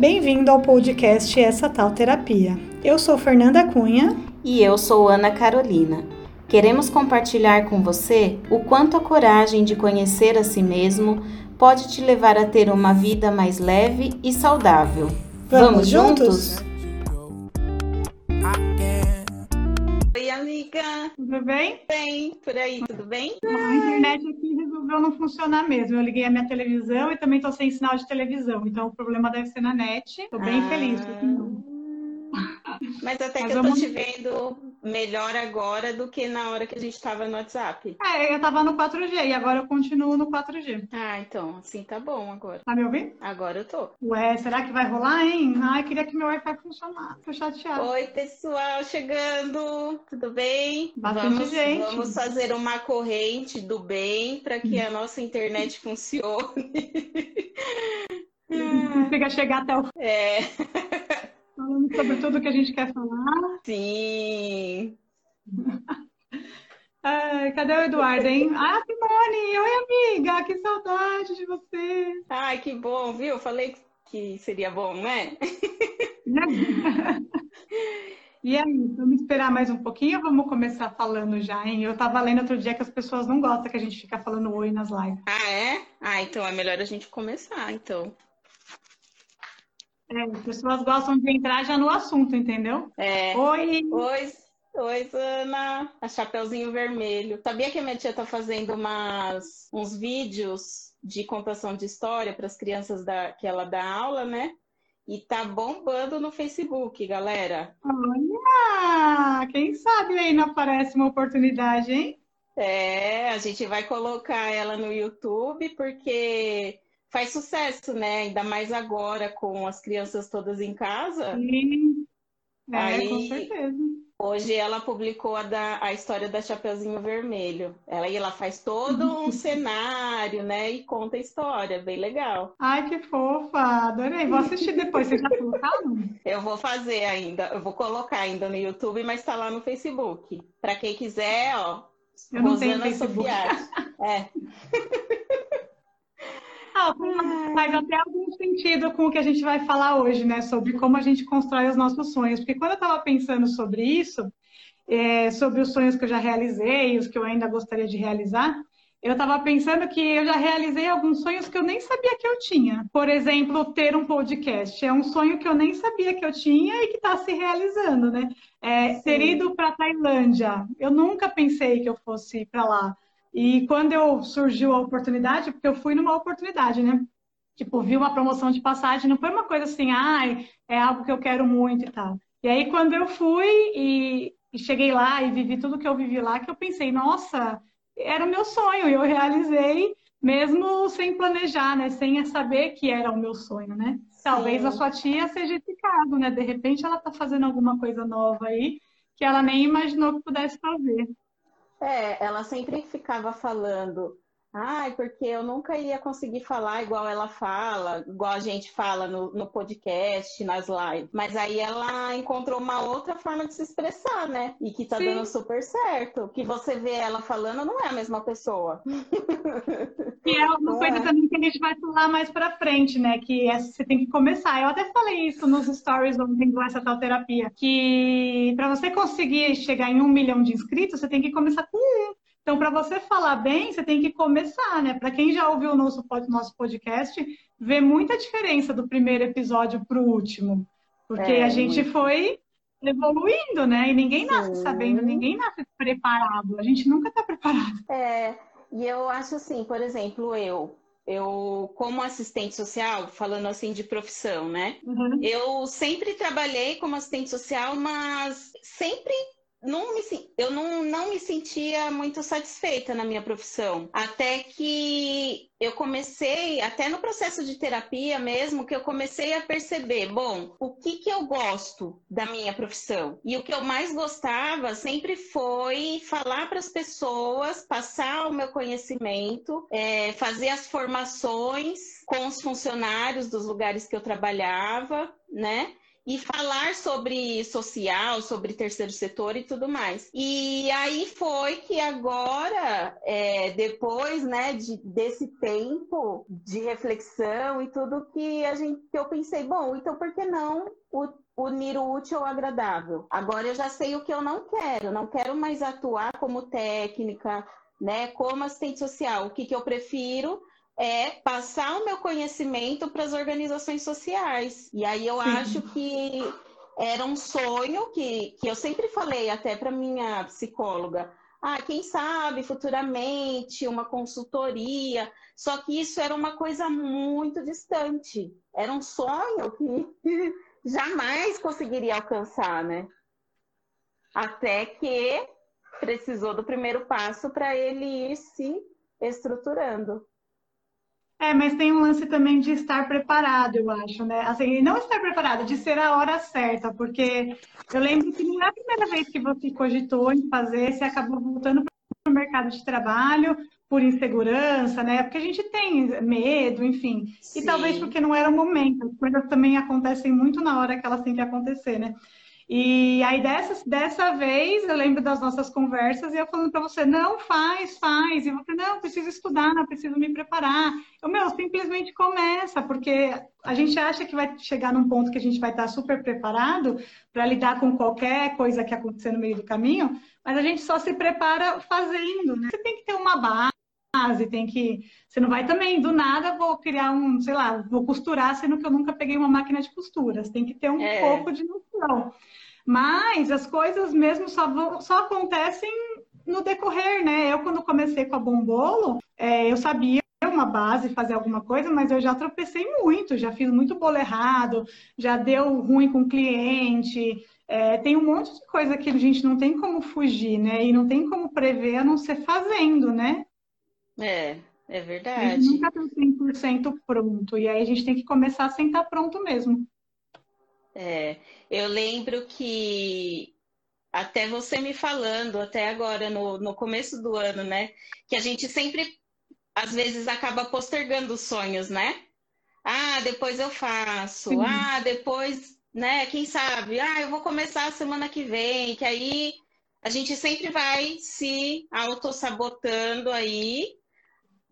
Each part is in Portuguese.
Bem-vindo ao podcast Essa Tal Terapia. Eu sou Fernanda Cunha. E eu sou Ana Carolina. Queremos compartilhar com você o quanto a coragem de conhecer a si mesmo pode te levar a ter uma vida mais leve e saudável. Vamos, Vamos juntos? Oi, amiga. Tudo bem? Bem, por aí, tudo bem? A internet aqui resolveu não funcionar mesmo. Eu liguei a minha televisão e também estou sem sinal de televisão. Então o problema deve ser na net. Estou bem ah. feliz. Mas até Mas que eu tô te vendo melhor agora do que na hora que a gente estava no WhatsApp. É, eu estava no 4G e agora eu continuo no 4G. Ah, então, assim tá bom agora. Tá me ouvindo? Agora eu tô. Ué, será que vai rolar, hein? Ai, queria que meu Wi-Fi funcionasse. Tô chateada. Oi, pessoal, chegando. Tudo bem? Bastante vamos, gente. Vamos fazer uma corrente do bem para que a nossa internet funcione. Fica chegar até o. É. Falando sobre tudo que a gente quer falar. Sim. Ai, cadê o Eduardo, hein? Ah, Simone! Oi, amiga! Que saudade de você! Ai, que bom, viu? Falei que seria bom, né? E aí, vamos esperar mais um pouquinho ou vamos começar falando já, hein? Eu tava lendo outro dia que as pessoas não gostam que a gente fica falando oi nas lives. Ah, é? Ah, então é melhor a gente começar, então. É, as pessoas gostam de entrar já no assunto, entendeu? É. Oi! Oi! Oi, Ana, a Chapeuzinho Vermelho. Sabia que a minha tia tá fazendo umas, uns vídeos de contação de história para as crianças da, que ela dá aula, né? E tá bombando no Facebook, galera. Olha! Quem sabe aí não aparece uma oportunidade, hein? É, a gente vai colocar ela no YouTube porque faz sucesso, né? Ainda mais agora com as crianças todas em casa. Sim, é, Aí, com certeza. Hoje ela publicou a, da, a história da Chapeuzinho Vermelho. Ela, ela faz todo um cenário, né? E conta a história, bem legal. Ai, que fofa! Adorei. Vou assistir depois. Você já colocaram? Eu vou fazer ainda. Eu vou colocar ainda no YouTube, mas tá lá no Facebook. Para quem quiser, ó. Eu não Rosana tenho Facebook. É. Ah, faz até algum sentido com o que a gente vai falar hoje, né? Sobre como a gente constrói os nossos sonhos. Porque quando eu estava pensando sobre isso, é, sobre os sonhos que eu já realizei, os que eu ainda gostaria de realizar, eu estava pensando que eu já realizei alguns sonhos que eu nem sabia que eu tinha. Por exemplo, ter um podcast. É um sonho que eu nem sabia que eu tinha e que está se realizando, né? É, ter ido para Tailândia. Eu nunca pensei que eu fosse para lá. E quando eu surgiu a oportunidade, porque eu fui numa oportunidade, né? Tipo, vi uma promoção de passagem, não foi uma coisa assim, ai, é algo que eu quero muito e tal. E aí, quando eu fui e, e cheguei lá e vivi tudo que eu vivi lá, que eu pensei, nossa, era o meu sonho, e eu realizei, mesmo sem planejar, né? Sem saber que era o meu sonho, né? Sim. Talvez a sua tia seja esse caso, né? De repente ela tá fazendo alguma coisa nova aí que ela nem imaginou que pudesse fazer. É, ela sempre ficava falando, ai, porque eu nunca ia conseguir falar igual ela fala, igual a gente fala no, no podcast, nas lives. Mas aí ela encontrou uma outra forma de se expressar, né? E que tá Sim. dando super certo. Que você vê ela falando não é a mesma pessoa. E é uma não coisa é. também que a gente vai falar mais pra frente, né? Que é, você tem que começar. Eu até falei isso nos stories ontem do Essa Tal Terapia. Que para você conseguir chegar em um milhão de inscritos, você tem que começar com um. Então, para você falar bem, você tem que começar, né? Para quem já ouviu o nosso, nosso podcast, vê muita diferença do primeiro episódio para o último. Porque é, a gente muito. foi evoluindo, né? E ninguém nasce Sim. sabendo, ninguém nasce preparado. A gente nunca está preparado. É, e eu acho assim, por exemplo, eu, eu como assistente social, falando assim de profissão, né? Uhum. Eu sempre trabalhei como assistente social, mas sempre não me, eu não, não me sentia muito satisfeita na minha profissão. Até que eu comecei, até no processo de terapia mesmo, que eu comecei a perceber, bom, o que, que eu gosto da minha profissão? E o que eu mais gostava sempre foi falar para as pessoas, passar o meu conhecimento, é, fazer as formações com os funcionários dos lugares que eu trabalhava, né? E falar sobre social, sobre terceiro setor e tudo mais. E aí foi que agora, é, depois né, de, desse tempo de reflexão e tudo, que, a gente, que eu pensei, bom, então por que não o, unir o útil ao agradável? Agora eu já sei o que eu não quero, não quero mais atuar como técnica, né, como assistente social. O que, que eu prefiro é passar o meu conhecimento para as organizações sociais. E aí eu Sim. acho que era um sonho que, que eu sempre falei até para minha psicóloga. Ah, quem sabe futuramente uma consultoria. Só que isso era uma coisa muito distante. Era um sonho que jamais conseguiria alcançar, né? Até que precisou do primeiro passo para ele ir se estruturando. É, mas tem um lance também de estar preparado, eu acho, né? Assim, não estar preparado, de ser a hora certa, porque eu lembro que não é a primeira vez que você cogitou em fazer, você acabou voltando para o mercado de trabalho por insegurança, né? Porque a gente tem medo, enfim. Sim. E talvez porque não era o momento. As coisas também acontecem muito na hora que elas têm que acontecer, né? E aí, dessa, dessa vez, eu lembro das nossas conversas e eu falando para você, não, faz, faz. E você, não, preciso estudar, não, preciso me preparar. Eu, meu, simplesmente começa, porque a gente acha que vai chegar num ponto que a gente vai estar super preparado para lidar com qualquer coisa que acontecer no meio do caminho, mas a gente só se prepara fazendo, né? Você tem que ter uma base, tem que. Você não vai também, do nada, vou criar um, sei lá, vou costurar, sendo que eu nunca peguei uma máquina de costura. Você tem que ter um é. pouco de noção. Mas as coisas mesmo só, vão, só acontecem no decorrer, né? Eu, quando comecei com a Bombolo, é, eu sabia uma base, fazer alguma coisa, mas eu já tropecei muito, já fiz muito bolo errado, já deu ruim com o cliente. É, tem um monte de coisa que a gente não tem como fugir, né? E não tem como prever a não ser fazendo, né? É, é verdade. A gente nunca está 100% pronto. E aí a gente tem que começar sem estar pronto mesmo. É, eu lembro que até você me falando, até agora, no, no começo do ano, né? Que a gente sempre, às vezes, acaba postergando os sonhos, né? Ah, depois eu faço. Sim. Ah, depois, né? Quem sabe? Ah, eu vou começar a semana que vem. Que aí a gente sempre vai se auto-sabotando aí.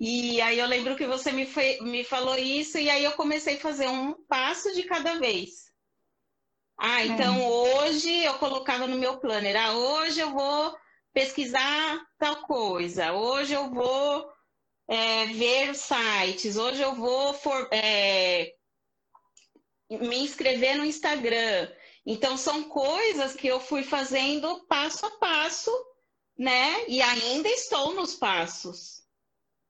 E aí eu lembro que você me, foi, me falou isso, e aí eu comecei a fazer um passo de cada vez. Ah, então é. hoje eu colocava no meu planner, ah, hoje eu vou pesquisar tal coisa, hoje eu vou é, ver sites, hoje eu vou for, é, me inscrever no Instagram. Então são coisas que eu fui fazendo passo a passo, né? E ainda estou nos passos.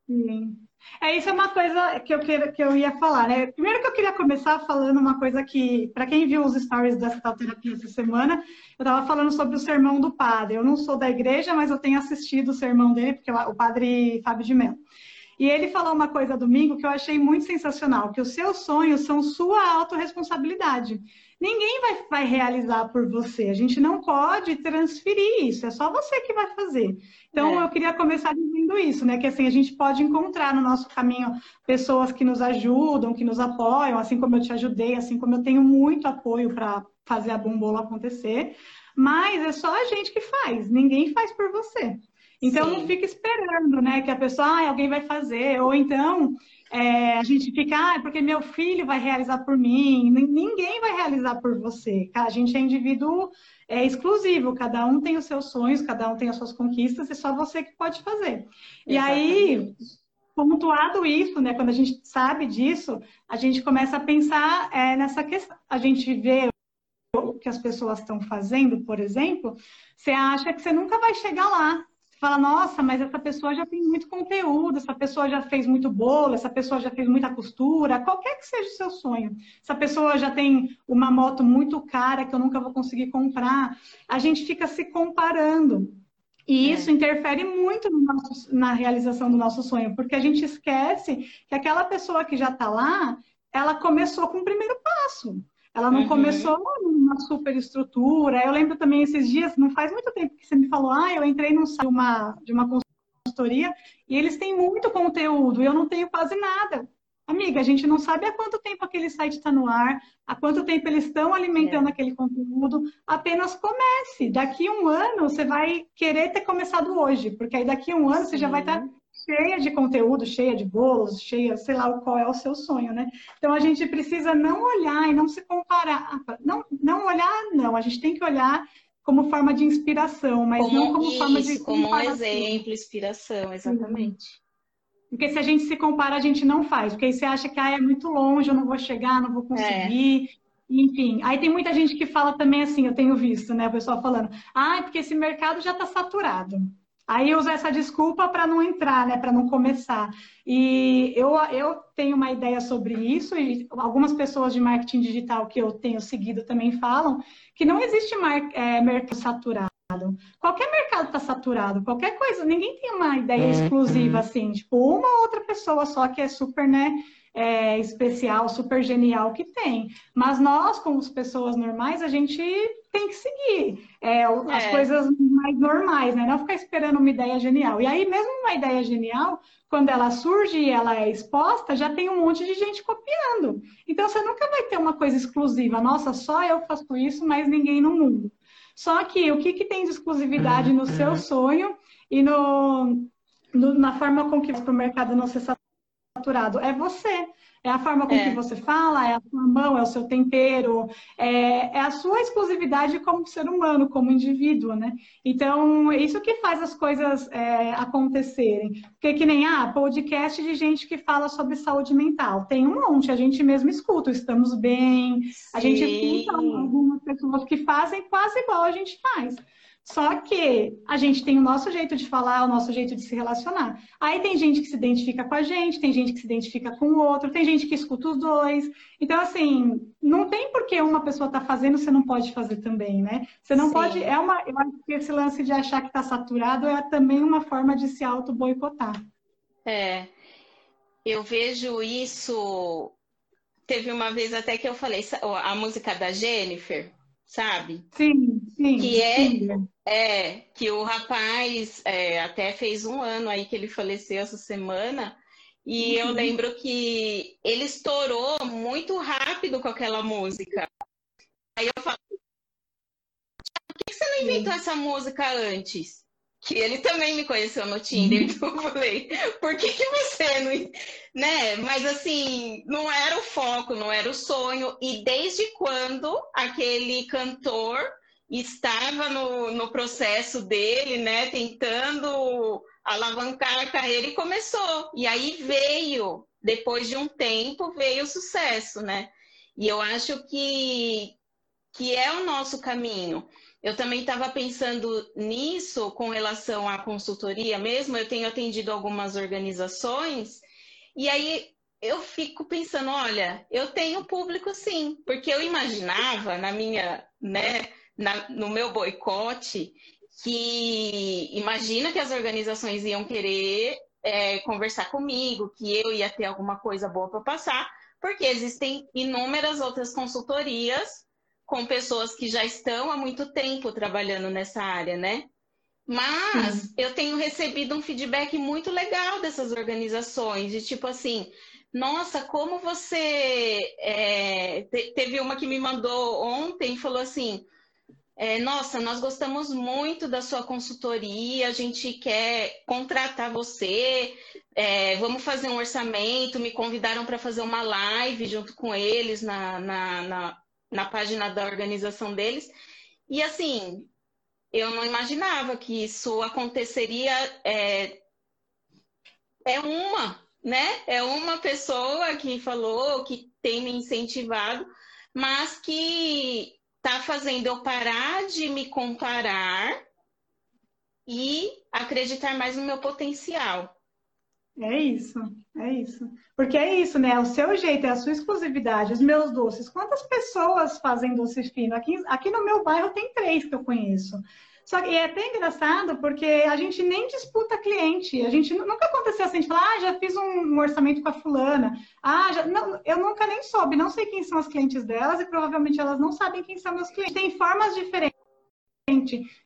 Sim. É, isso é uma coisa que eu, queira, que eu ia falar, né? Primeiro que eu queria começar falando uma coisa que, para quem viu os stories dessa terapia essa semana, eu estava falando sobre o sermão do padre. Eu não sou da igreja, mas eu tenho assistido o sermão dele, porque o padre Fábio de Mello. E ele falou uma coisa domingo que eu achei muito sensacional, que os seus sonhos são sua autorresponsabilidade. Ninguém vai, vai realizar por você. A gente não pode transferir isso, é só você que vai fazer. Então, é. eu queria começar dizendo isso, né? Que assim, a gente pode encontrar no nosso caminho pessoas que nos ajudam, que nos apoiam, assim como eu te ajudei, assim como eu tenho muito apoio para fazer a bombola acontecer. Mas é só a gente que faz, ninguém faz por você. Então Sim. não fica esperando, né, que a pessoa, ah, alguém vai fazer, ou então é, a gente fica, ah, é porque meu filho vai realizar por mim. Ninguém vai realizar por você. A gente é indivíduo é, exclusivo, cada um tem os seus sonhos, cada um tem as suas conquistas, e só você que pode fazer. Exatamente. E aí, pontuado isso, né, quando a gente sabe disso, a gente começa a pensar é, nessa questão. A gente vê o que as pessoas estão fazendo, por exemplo, você acha que você nunca vai chegar lá fala, nossa, mas essa pessoa já tem muito conteúdo, essa pessoa já fez muito bolo, essa pessoa já fez muita costura, qualquer que seja o seu sonho. Essa pessoa já tem uma moto muito cara que eu nunca vou conseguir comprar. A gente fica se comparando. E é. isso interfere muito no nosso, na realização do nosso sonho, porque a gente esquece que aquela pessoa que já está lá, ela começou com o primeiro passo. Ela não uhum. começou numa super estrutura. Eu lembro também esses dias, não faz muito tempo que você me falou, ah, eu entrei num de uma, de uma consultoria e eles têm muito conteúdo e eu não tenho quase nada. Amiga, a gente não sabe há quanto tempo aquele site está no ar, há quanto tempo eles estão alimentando é. aquele conteúdo. Apenas comece. Daqui a um ano você vai querer ter começado hoje, porque aí daqui a um ano Sim. você já vai estar tá cheia de conteúdo, cheia de bolos, cheia, sei lá qual é o seu sonho, né? Então a gente precisa não olhar e não se comparar. Não, não olhar, não. A gente tem que olhar como forma de inspiração, mas como, não como isso, forma de como um exemplo, inspiração, exatamente. Porque se a gente se compara, a gente não faz. Porque aí você acha que ah, é muito longe, eu não vou chegar, não vou conseguir. É. Enfim, aí tem muita gente que fala também assim, eu tenho visto, né, o pessoal falando, ah, porque esse mercado já está saturado. Aí usa essa desculpa para não entrar, né, para não começar. E eu, eu tenho uma ideia sobre isso, e algumas pessoas de marketing digital que eu tenho seguido também falam que não existe mar, é, mercado saturado. Qualquer mercado está saturado, qualquer coisa, ninguém tem uma ideia uhum. exclusiva assim, tipo, uma outra pessoa só que é super, né, é, especial, super genial que tem. Mas nós, como pessoas normais, a gente tem que seguir é, as é. coisas mais normais, né? Não ficar esperando uma ideia genial. E aí, mesmo uma ideia genial, quando ela surge e ela é exposta, já tem um monte de gente copiando. Então, você nunca vai ter uma coisa exclusiva. Nossa, só eu faço isso, mas ninguém no mundo. Só que o que, que tem de exclusividade no seu sonho e no, no na forma com que o mercado não ser saturado? É você. É a forma com é. que você fala, é a sua mão, é o seu tempero, é, é, a sua exclusividade como ser humano, como indivíduo, né? Então, é isso que faz as coisas é, acontecerem. Porque que nem, ah, podcast de gente que fala sobre saúde mental. Tem um monte, a gente mesmo escuta, estamos bem, Sim. a gente escuta algumas pessoas que fazem quase igual a gente faz. Só que a gente tem o nosso jeito de falar, o nosso jeito de se relacionar. Aí tem gente que se identifica com a gente, tem gente que se identifica com o outro, tem gente que escuta os dois. Então, assim, não tem por que uma pessoa tá fazendo, você não pode fazer também, né? Você não Sim. pode. É uma. Eu acho que esse lance de achar que está saturado é também uma forma de se auto-boicotar. É. Eu vejo isso. Teve uma vez até que eu falei, a música da Jennifer, sabe? Sim, sim. Que é, sim. é que o rapaz é, até fez um ano aí que ele faleceu essa semana. E uhum. eu lembro que ele estourou muito rápido com aquela música. Aí eu falo, por que você não inventou essa música antes? Que ele também me conheceu no Tinder, uhum. então eu falei, por que, que você não. Né? Mas assim, não era o foco, não era o sonho. E desde quando aquele cantor estava no, no processo dele, né? Tentando alavancar a carreira e começou. E aí veio, depois de um tempo, veio o sucesso, né? E eu acho que, que é o nosso caminho. Eu também estava pensando nisso com relação à consultoria mesmo. Eu tenho atendido algumas organizações e aí eu fico pensando, olha, eu tenho público sim, porque eu imaginava na minha, né, na, no meu boicote que imagina que as organizações iam querer é, conversar comigo, que eu ia ter alguma coisa boa para passar, porque existem inúmeras outras consultorias com pessoas que já estão há muito tempo trabalhando nessa área, né? Mas eu tenho recebido um feedback muito legal dessas organizações, de tipo assim, nossa, como você. É... teve uma que me mandou ontem e falou assim: é, nossa, nós gostamos muito da sua consultoria, a gente quer contratar você, é, vamos fazer um orçamento, me convidaram para fazer uma live junto com eles na, na, na na página da organização deles. E assim, eu não imaginava que isso aconteceria. É, é uma, né? É uma pessoa que falou, que tem me incentivado, mas que está fazendo eu parar de me comparar e acreditar mais no meu potencial. É isso, é isso. Porque é isso, né? O seu jeito, é a sua exclusividade, os meus doces. Quantas pessoas fazem doce fino? Aqui, aqui no meu bairro tem três que eu conheço. Só que é até engraçado porque a gente nem disputa cliente. A gente nunca aconteceu assim, de falar, ah, já fiz um orçamento com a fulana. Ah, já... não, eu nunca nem soube, não sei quem são os clientes delas e provavelmente elas não sabem quem são meus clientes. Tem formas diferentes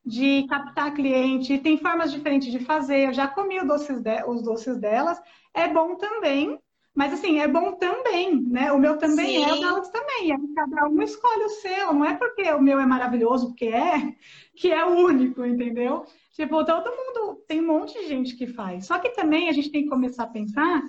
de captar cliente, tem formas diferentes de fazer. Eu já comi os doces, de, os doces delas, é bom também, Mas assim, é bom também, né? O meu também Sim. é, o delas também. É, cada um escolhe o seu, não é porque o meu é maravilhoso, porque é, que é único, entendeu? Tipo, todo mundo, tem um monte de gente que faz. Só que também a gente tem que começar a pensar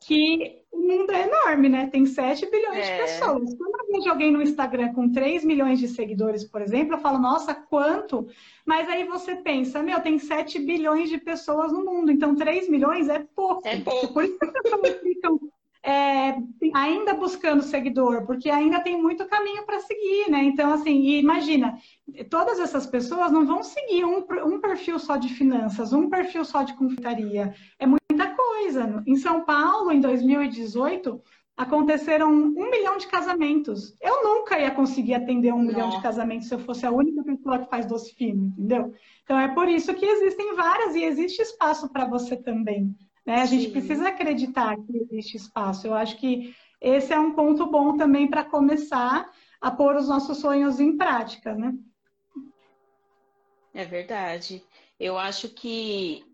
que o mundo é enorme, né? Tem 7 bilhões é. de pessoas. Quando eu vejo alguém no Instagram com 3 milhões de seguidores, por exemplo, eu falo, nossa, quanto? Mas aí você pensa, meu, tem 7 bilhões de pessoas no mundo, então 3 milhões é pouco. É pouco. Por isso que as pessoas ficam é, ainda buscando seguidor, porque ainda tem muito caminho para seguir, né? Então, assim, imagina, todas essas pessoas não vão seguir um, um perfil só de finanças, um perfil só de confeitaria. É muita coisa. Em São Paulo, em 2018, aconteceram um milhão de casamentos. Eu nunca ia conseguir atender um não. milhão de casamentos se eu fosse a única pessoa que faz doce fino, entendeu? Então, é por isso que existem várias e existe espaço para você também. Né? A gente Sim. precisa acreditar que existe espaço. Eu acho que esse é um ponto bom também para começar a pôr os nossos sonhos em prática, né? É verdade. Eu acho que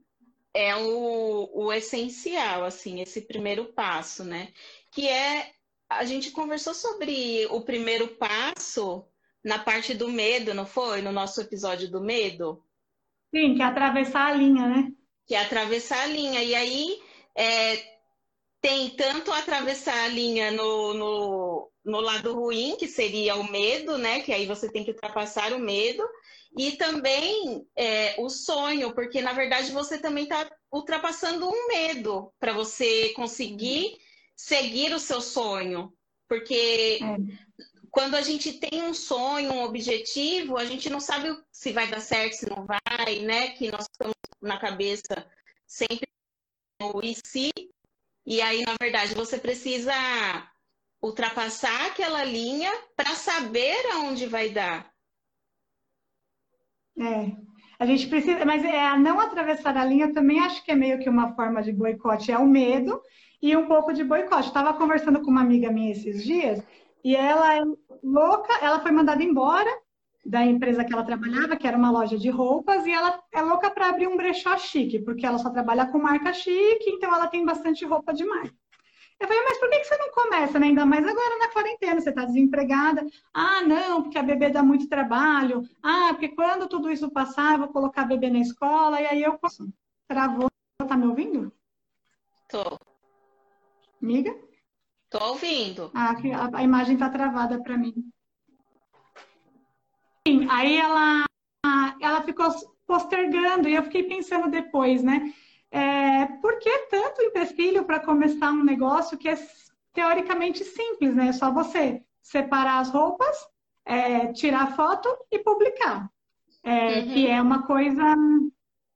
é o, o essencial, assim, esse primeiro passo, né? Que é a gente conversou sobre o primeiro passo na parte do medo, não foi? No nosso episódio do medo? Sim, que é atravessar a linha, né? Que é atravessar a linha. E aí é, tem tanto atravessar a linha no, no, no, lado ruim, que seria o medo, né? Que aí você tem que ultrapassar o medo, e também é, o sonho, porque na verdade você também está ultrapassando um medo para você conseguir seguir o seu sonho. Porque é. quando a gente tem um sonho, um objetivo, a gente não sabe se vai dar certo, se não vai, né? Que nós estamos na cabeça sempre o e se, e aí, na verdade, você precisa ultrapassar aquela linha para saber aonde vai dar. É. A gente precisa, mas é a não atravessar a linha também acho que é meio que uma forma de boicote, é o medo e um pouco de boicote. Estava conversando com uma amiga minha esses dias e ela é louca, ela foi mandada embora da empresa que ela trabalhava, que era uma loja de roupas, e ela é louca para abrir um brechó chique, porque ela só trabalha com marca chique, então ela tem bastante roupa de marca. Eu falei, mas por que você não começa, né? Ainda mais agora na quarentena, você está desempregada. Ah, não, porque a bebê dá muito trabalho. Ah, porque quando tudo isso passar, eu vou colocar a bebê na escola, e aí eu posso. Travou, tá me ouvindo? Tô. Amiga? Tô ouvindo. Ah, a, a imagem tá travada para mim aí ela, ela ficou postergando e eu fiquei pensando depois, né? É, por que tanto empecilho para começar um negócio que é teoricamente simples, né? É só você separar as roupas, é, tirar foto e publicar. É, uhum. Que é uma coisa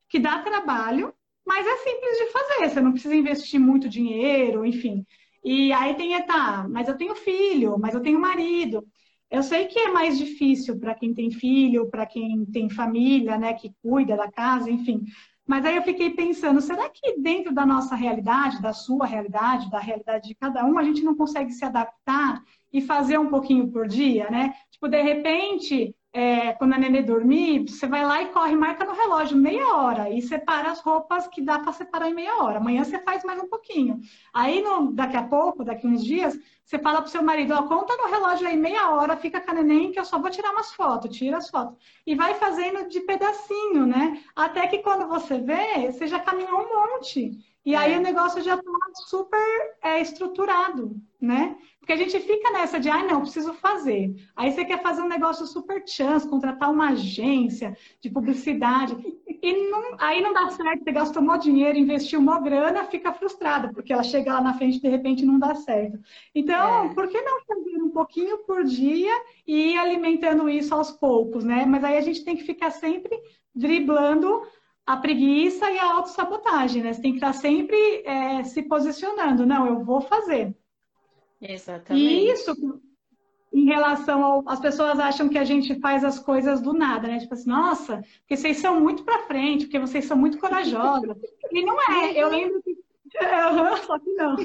que dá trabalho, mas é simples de fazer. Você não precisa investir muito dinheiro, enfim. E aí tem, tá, mas eu tenho filho, mas eu tenho marido. Eu sei que é mais difícil para quem tem filho, para quem tem família, né, que cuida da casa, enfim. Mas aí eu fiquei pensando, será que dentro da nossa realidade, da sua realidade, da realidade de cada um, a gente não consegue se adaptar e fazer um pouquinho por dia, né? Tipo, de repente, é, quando a nenê dormir, você vai lá e corre, marca no relógio meia hora e separa as roupas que dá para separar em meia hora. Amanhã você faz mais um pouquinho. Aí, no, daqui a pouco, daqui uns dias, você fala pro seu marido, ó, conta no relógio aí meia hora, fica com a neném que eu só vou tirar umas fotos, tira as fotos. E vai fazendo de pedacinho, né? Até que quando você vê, você já caminhou um monte. E aí é. o negócio já está super é, estruturado, né? Porque a gente fica nessa de, ah, não, preciso fazer. Aí você quer fazer um negócio super chance, contratar uma agência de publicidade. E não, aí não dá certo, você gastou um dinheiro, investiu uma grana, fica frustrada, porque ela chega lá na frente e de repente não dá certo. Então, é. por que não fazer um pouquinho por dia e ir alimentando isso aos poucos, né? Mas aí a gente tem que ficar sempre driblando a preguiça e a autossabotagem, né? Você tem que estar sempre é, se posicionando. Não, eu vou fazer. Exatamente. E isso, em relação ao. As pessoas acham que a gente faz as coisas do nada, né? Tipo assim, nossa, porque vocês são muito pra frente, porque vocês são muito corajosas. E não é. Eu lembro que. Só que não.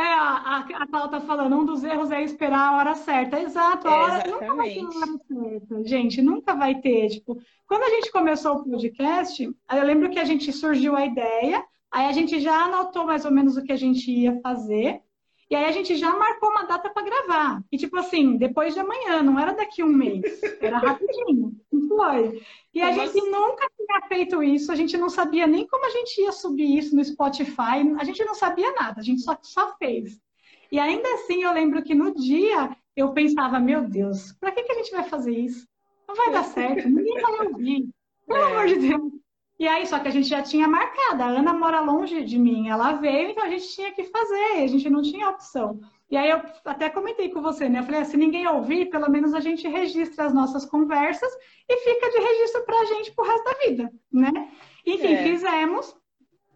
É, a, a, a tá falando, um dos erros é esperar a hora certa. Exato, a hora é, nunca vai ter a hora certa, gente, nunca vai ter. Tipo, quando a gente começou o podcast, eu lembro que a gente surgiu a ideia, Aí a gente já anotou mais ou menos o que a gente ia fazer. E aí a gente já marcou uma data para gravar. E tipo assim, depois de amanhã, não era daqui a um mês, era rapidinho. Foi. E a gente nunca tinha feito isso, a gente não sabia nem como a gente ia subir isso no Spotify, a gente não sabia nada, a gente só, só fez. E ainda assim, eu lembro que no dia eu pensava, meu Deus, para que, que a gente vai fazer isso? Não vai dar certo, ninguém vai ouvir. Pelo é. amor de Deus. E aí, só que a gente já tinha marcado, a Ana mora longe de mim, ela veio, então a gente tinha que fazer, a gente não tinha opção. E aí eu até comentei com você, né? Eu falei, ah, se ninguém ouvir, pelo menos a gente registra as nossas conversas e fica de registro para a gente pro resto da vida, né? Enfim, é. fizemos.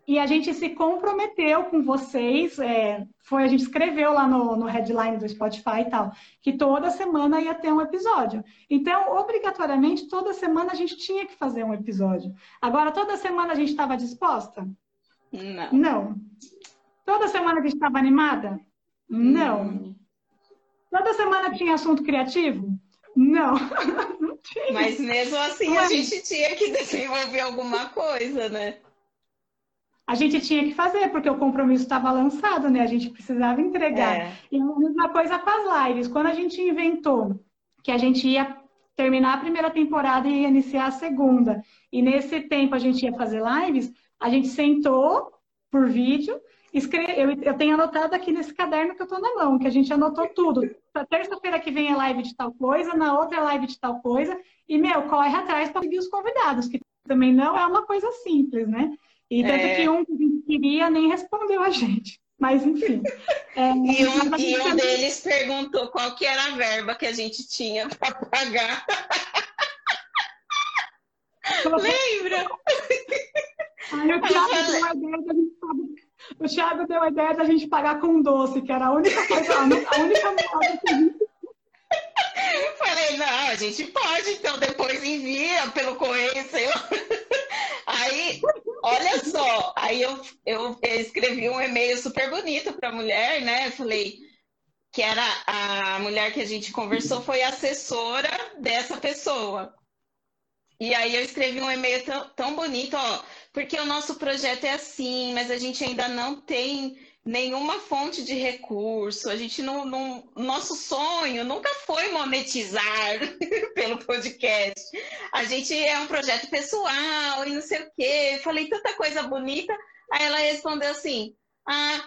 E a gente se comprometeu com vocês, é, foi a gente escreveu lá no, no headline do Spotify e tal, que toda semana ia ter um episódio. Então, obrigatoriamente, toda semana a gente tinha que fazer um episódio. Agora, toda semana a gente estava disposta? Não. Não. Toda semana a gente estava animada? Não. Hum. Toda semana tinha assunto criativo? Não. Não tinha. Mas mesmo assim Mas... a gente tinha que desenvolver alguma coisa, né? A gente tinha que fazer, porque o compromisso estava lançado, né? A gente precisava entregar. É. E a mesma coisa com as lives. Quando a gente inventou que a gente ia terminar a primeira temporada e ia iniciar a segunda, e nesse tempo a gente ia fazer lives, a gente sentou por vídeo, eu, eu tenho anotado aqui nesse caderno que eu estou na mão, que a gente anotou tudo. Terça-feira que vem é live de tal coisa, na outra é live de tal coisa, e, meu, corre atrás para seguir os convidados, que também não é uma coisa simples, né? E tanto é... que um que a gente queria nem respondeu a gente. Mas enfim. É, e um, e um deles perguntou qual que era a verba que a gente tinha para pagar. Lembra? Aí o Thiago, deu a ideia da gente o Thiago deu a ideia da gente pagar com doce, que era a única coisa, a única moeda que a gente Falei, não, a gente pode, então depois envia pelo correio, sei lá. Aí, olha só, aí eu, eu escrevi um e-mail super bonito para a mulher, né? Falei que era a mulher que a gente conversou foi assessora dessa pessoa. E aí eu escrevi um e-mail tão, tão bonito, ó, porque o nosso projeto é assim, mas a gente ainda não tem nenhuma fonte de recurso. A gente não, não, nosso sonho nunca foi monetizar pelo podcast. A gente é um projeto pessoal e não sei o quê. Falei tanta coisa bonita. Aí ela respondeu assim: "Ah,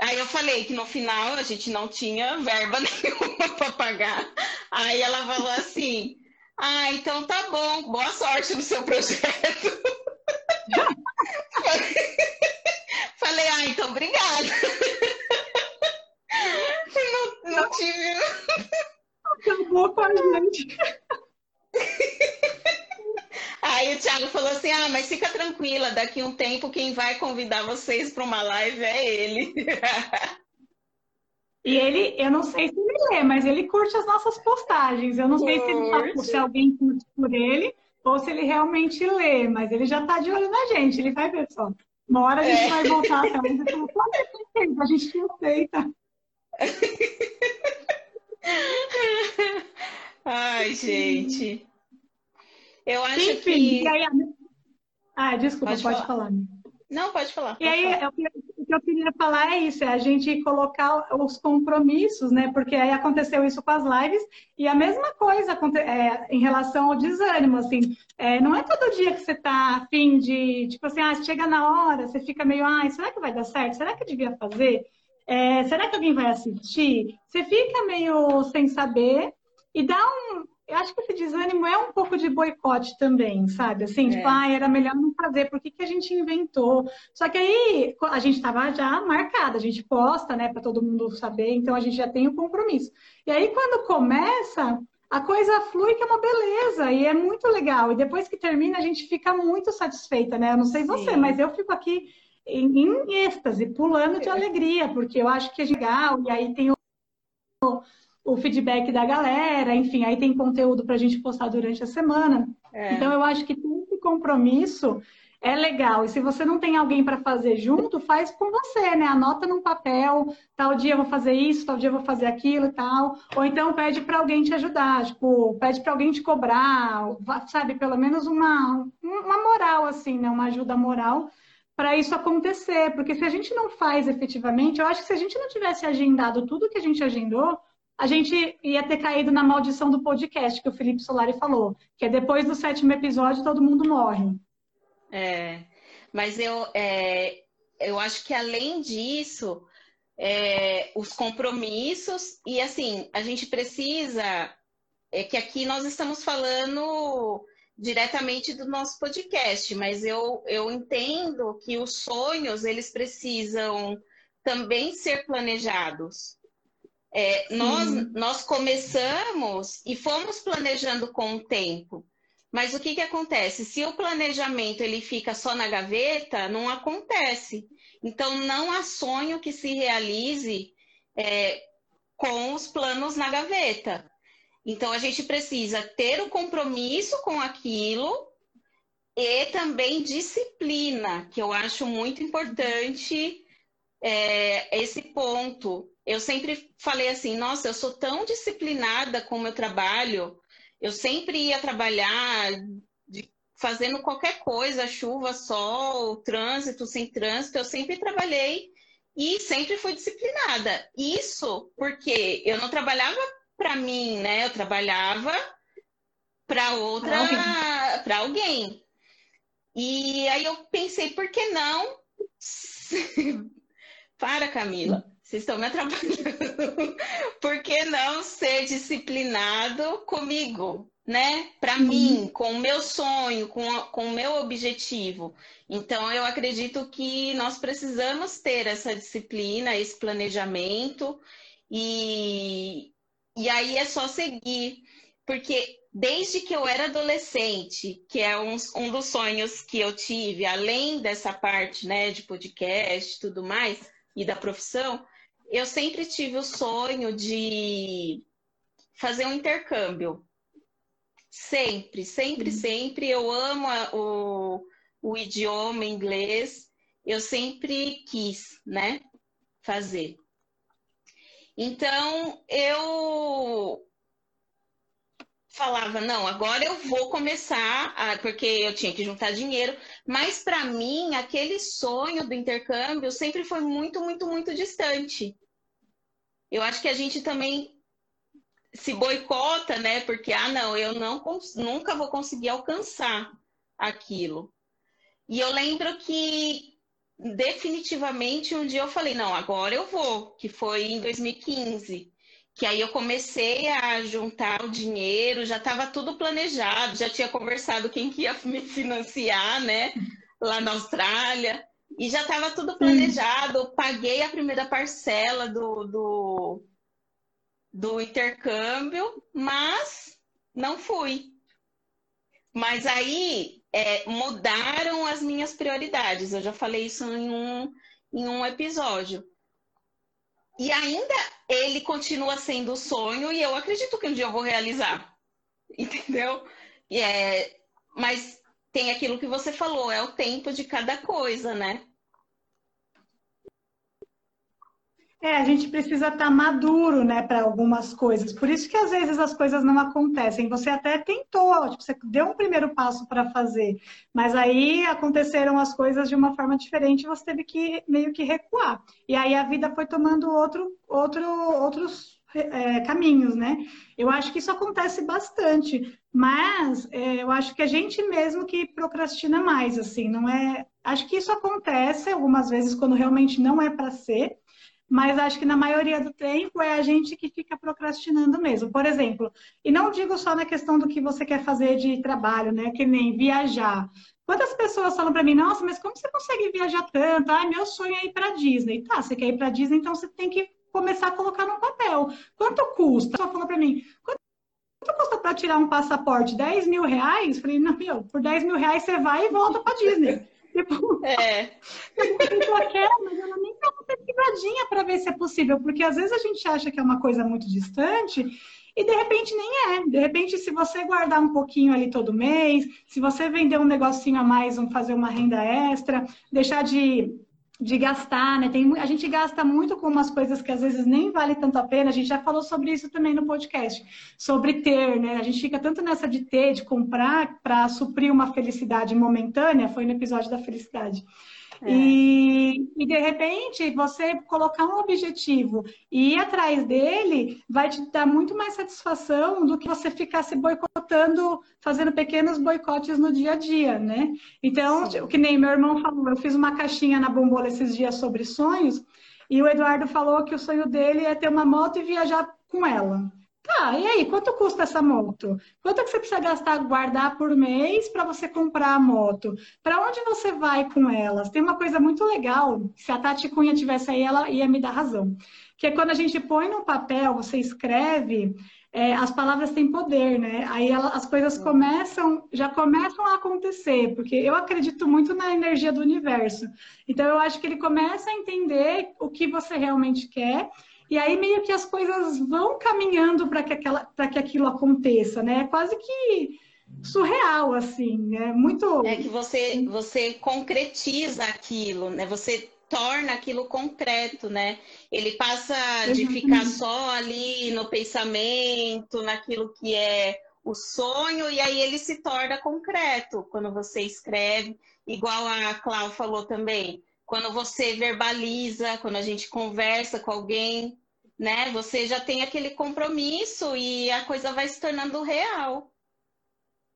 Aí eu falei que no final a gente não tinha verba nenhuma para pagar. Aí ela falou assim: Ah, então tá bom, boa sorte no seu projeto. Falei, ah, então obrigada. Não, não tive. Acabou com a gente. Aí o Thiago falou assim: ah, mas fica tranquila, daqui um tempo quem vai convidar vocês para uma live é ele. E ele, eu não sei se ele lê, mas ele curte as nossas postagens. Eu não curte. sei se, ele tá, se alguém curte por ele ou se ele realmente lê, mas ele já está de olho na gente, ele vai ver só. Uma hora a gente é. vai voltar até onde e falar, a gente te aceita. Ai, gente. Eu acho Enfim, que. Aí... Ah, desculpa, pode, pode falar. falar. Não, pode falar. Pode e aí, falar. o que eu queria falar é isso, é a gente colocar os compromissos, né? Porque aí aconteceu isso com as lives, e a mesma coisa é, em relação ao desânimo, assim, é, não é todo dia que você tá afim de, tipo assim, ah, chega na hora, você fica meio, ah, será que vai dar certo? Será que eu devia fazer? É, será que alguém vai assistir? Você fica meio sem saber e dá um, eu acho que esse desânimo é um pouco de boicote também, sabe? Assim, é. tipo, ah, era melhor não fazer, por que, que a gente inventou? Só que aí a gente estava já marcada, a gente posta, né, para todo mundo saber, então a gente já tem o compromisso. E aí quando começa, a coisa flui que é uma beleza e é muito legal. E depois que termina, a gente fica muito satisfeita, né? Eu não sei você, Sim. mas eu fico aqui em, em êxtase, pulando de é. alegria, porque eu acho que é legal, e aí tem o o feedback da galera, enfim, aí tem conteúdo para a gente postar durante a semana. É. Então, eu acho que esse compromisso é legal. E se você não tem alguém para fazer junto, faz com você, né? Anota num papel, tal dia eu vou fazer isso, tal dia eu vou fazer aquilo e tal. Ou então pede para alguém te ajudar, tipo, pede para alguém te cobrar, sabe? Pelo menos uma, uma moral, assim, né? Uma ajuda moral para isso acontecer, porque se a gente não faz efetivamente, eu acho que se a gente não tivesse agendado tudo que a gente agendou, a gente ia ter caído na maldição do podcast que o Felipe Solari falou, que é depois do sétimo episódio todo mundo morre. É, mas eu, é, eu acho que além disso, é, os compromissos e assim a gente precisa é que aqui nós estamos falando diretamente do nosso podcast, mas eu, eu entendo que os sonhos eles precisam também ser planejados. É, nós, nós começamos e fomos planejando com o tempo. Mas o que, que acontece? Se o planejamento ele fica só na gaveta, não acontece. Então, não há sonho que se realize é, com os planos na gaveta. Então, a gente precisa ter o compromisso com aquilo e também disciplina, que eu acho muito importante é, esse ponto. Eu sempre falei assim: nossa, eu sou tão disciplinada com o meu trabalho eu sempre ia trabalhar de, fazendo qualquer coisa, chuva, sol, trânsito, sem trânsito, eu sempre trabalhei e sempre fui disciplinada. Isso porque eu não trabalhava para mim, né? Eu trabalhava para outra, para alguém. E aí eu pensei, por que não? para, Camila. Vocês estão me atrapalhando. Por que não ser disciplinado comigo, né? Para uhum. mim, com o meu sonho, com, com o meu objetivo. Então, eu acredito que nós precisamos ter essa disciplina, esse planejamento, e, e aí é só seguir. Porque desde que eu era adolescente, que é um, um dos sonhos que eu tive, além dessa parte né, de podcast e tudo mais, e da profissão, eu sempre tive o sonho de fazer um intercâmbio. Sempre, sempre, uhum. sempre. Eu amo a, o, o idioma inglês. Eu sempre quis, né, fazer. Então, eu falava, não, agora eu vou começar, a... porque eu tinha que juntar dinheiro, mas para mim, aquele sonho do intercâmbio sempre foi muito, muito, muito distante. Eu acho que a gente também se boicota, né? Porque, ah, não, eu não, nunca vou conseguir alcançar aquilo. E eu lembro que definitivamente um dia eu falei, não, agora eu vou, que foi em 2015 que aí eu comecei a juntar o dinheiro, já estava tudo planejado, já tinha conversado quem que ia me financiar, né, lá na Austrália, e já estava tudo planejado, paguei a primeira parcela do, do, do intercâmbio, mas não fui. Mas aí é, mudaram as minhas prioridades, eu já falei isso em um, em um episódio. E ainda ele continua sendo o sonho e eu acredito que um dia eu vou realizar. Entendeu? E é, mas tem aquilo que você falou, é o tempo de cada coisa, né? É, a gente precisa estar tá maduro, né, para algumas coisas. Por isso que às vezes as coisas não acontecem. Você até tentou, tipo, você deu um primeiro passo para fazer, mas aí aconteceram as coisas de uma forma diferente você teve que meio que recuar. E aí a vida foi tomando outro, outro, outros é, caminhos, né? Eu acho que isso acontece bastante, mas é, eu acho que a gente mesmo que procrastina mais, assim, não é? Acho que isso acontece algumas vezes quando realmente não é para ser mas acho que na maioria do tempo é a gente que fica procrastinando mesmo. Por exemplo, e não digo só na questão do que você quer fazer de trabalho, né? Que nem viajar. Quantas pessoas falam para mim, nossa, mas como você consegue viajar tanto? Ah, meu sonho é ir para Disney. Tá, você quer ir para Disney, então você tem que começar a colocar no papel. Quanto custa? Só falou para mim, quanto custa para tirar um passaporte? 10 mil reais? Falei, não, meu, por 10 mil reais você vai e volta para Disney. Tipo, é. eu quero, mas ela nem dá uma pesquisadinha para ver se é possível, porque às vezes a gente acha que é uma coisa muito distante e de repente nem é. De repente, se você guardar um pouquinho ali todo mês, se você vender um negocinho a mais, um, fazer uma renda extra, deixar de de gastar, né? Tem, a gente gasta muito com umas coisas que às vezes nem vale tanto a pena. A gente já falou sobre isso também no podcast, sobre ter, né? A gente fica tanto nessa de ter, de comprar para suprir uma felicidade momentânea, foi no episódio da felicidade. É. E, e, de repente, você colocar um objetivo e ir atrás dele vai te dar muito mais satisfação do que você ficar se boicotando, fazendo pequenos boicotes no dia a dia, né? Então, o que nem meu irmão falou, eu fiz uma caixinha na bombola esses dias sobre sonhos, e o Eduardo falou que o sonho dele é ter uma moto e viajar com ela. Tá, e aí, quanto custa essa moto? Quanto é que você precisa gastar, guardar por mês para você comprar a moto? Para onde você vai com elas? Tem uma coisa muito legal, se a Tati Cunha tivesse aí, ela ia me dar razão. Que é quando a gente põe no papel, você escreve, é, as palavras têm poder, né? Aí ela, as coisas começam, já começam a acontecer, porque eu acredito muito na energia do universo. Então eu acho que ele começa a entender o que você realmente quer e aí meio que as coisas vão caminhando para que, aquela, que aquilo aconteça, né? É quase que surreal, assim, é muito... É que você, você concretiza aquilo, né? Você torna aquilo concreto, né? Ele passa de ficar só ali no pensamento, naquilo que é o sonho, e aí ele se torna concreto quando você escreve, igual a Cláudia falou também. Quando você verbaliza, quando a gente conversa com alguém, né? Você já tem aquele compromisso e a coisa vai se tornando real.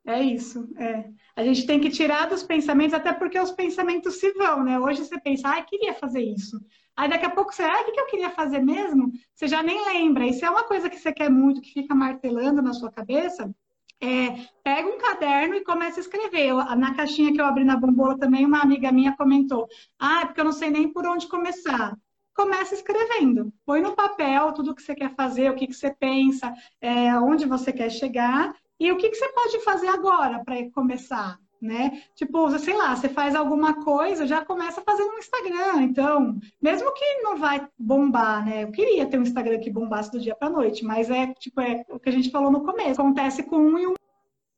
É isso, é. A gente tem que tirar dos pensamentos, até porque os pensamentos se vão, né? Hoje você pensa, ah, queria fazer isso. Aí daqui a pouco você, ah, o que eu queria fazer mesmo? Você já nem lembra. Se é uma coisa que você quer muito, que fica martelando na sua cabeça, é, pega um caderno e começa a escrever. Eu, na caixinha que eu abri na bombola também, uma amiga minha comentou, ah, é porque eu não sei nem por onde começar começa escrevendo. Põe no papel tudo o que você quer fazer, o que, que você pensa, é, onde você quer chegar e o que, que você pode fazer agora para começar. Né? Tipo, sei lá, você faz alguma coisa, já começa fazendo um Instagram. Então, mesmo que não vai bombar, né? Eu queria ter um Instagram que bombasse do dia para noite, mas é tipo é o que a gente falou no começo. Acontece com um e um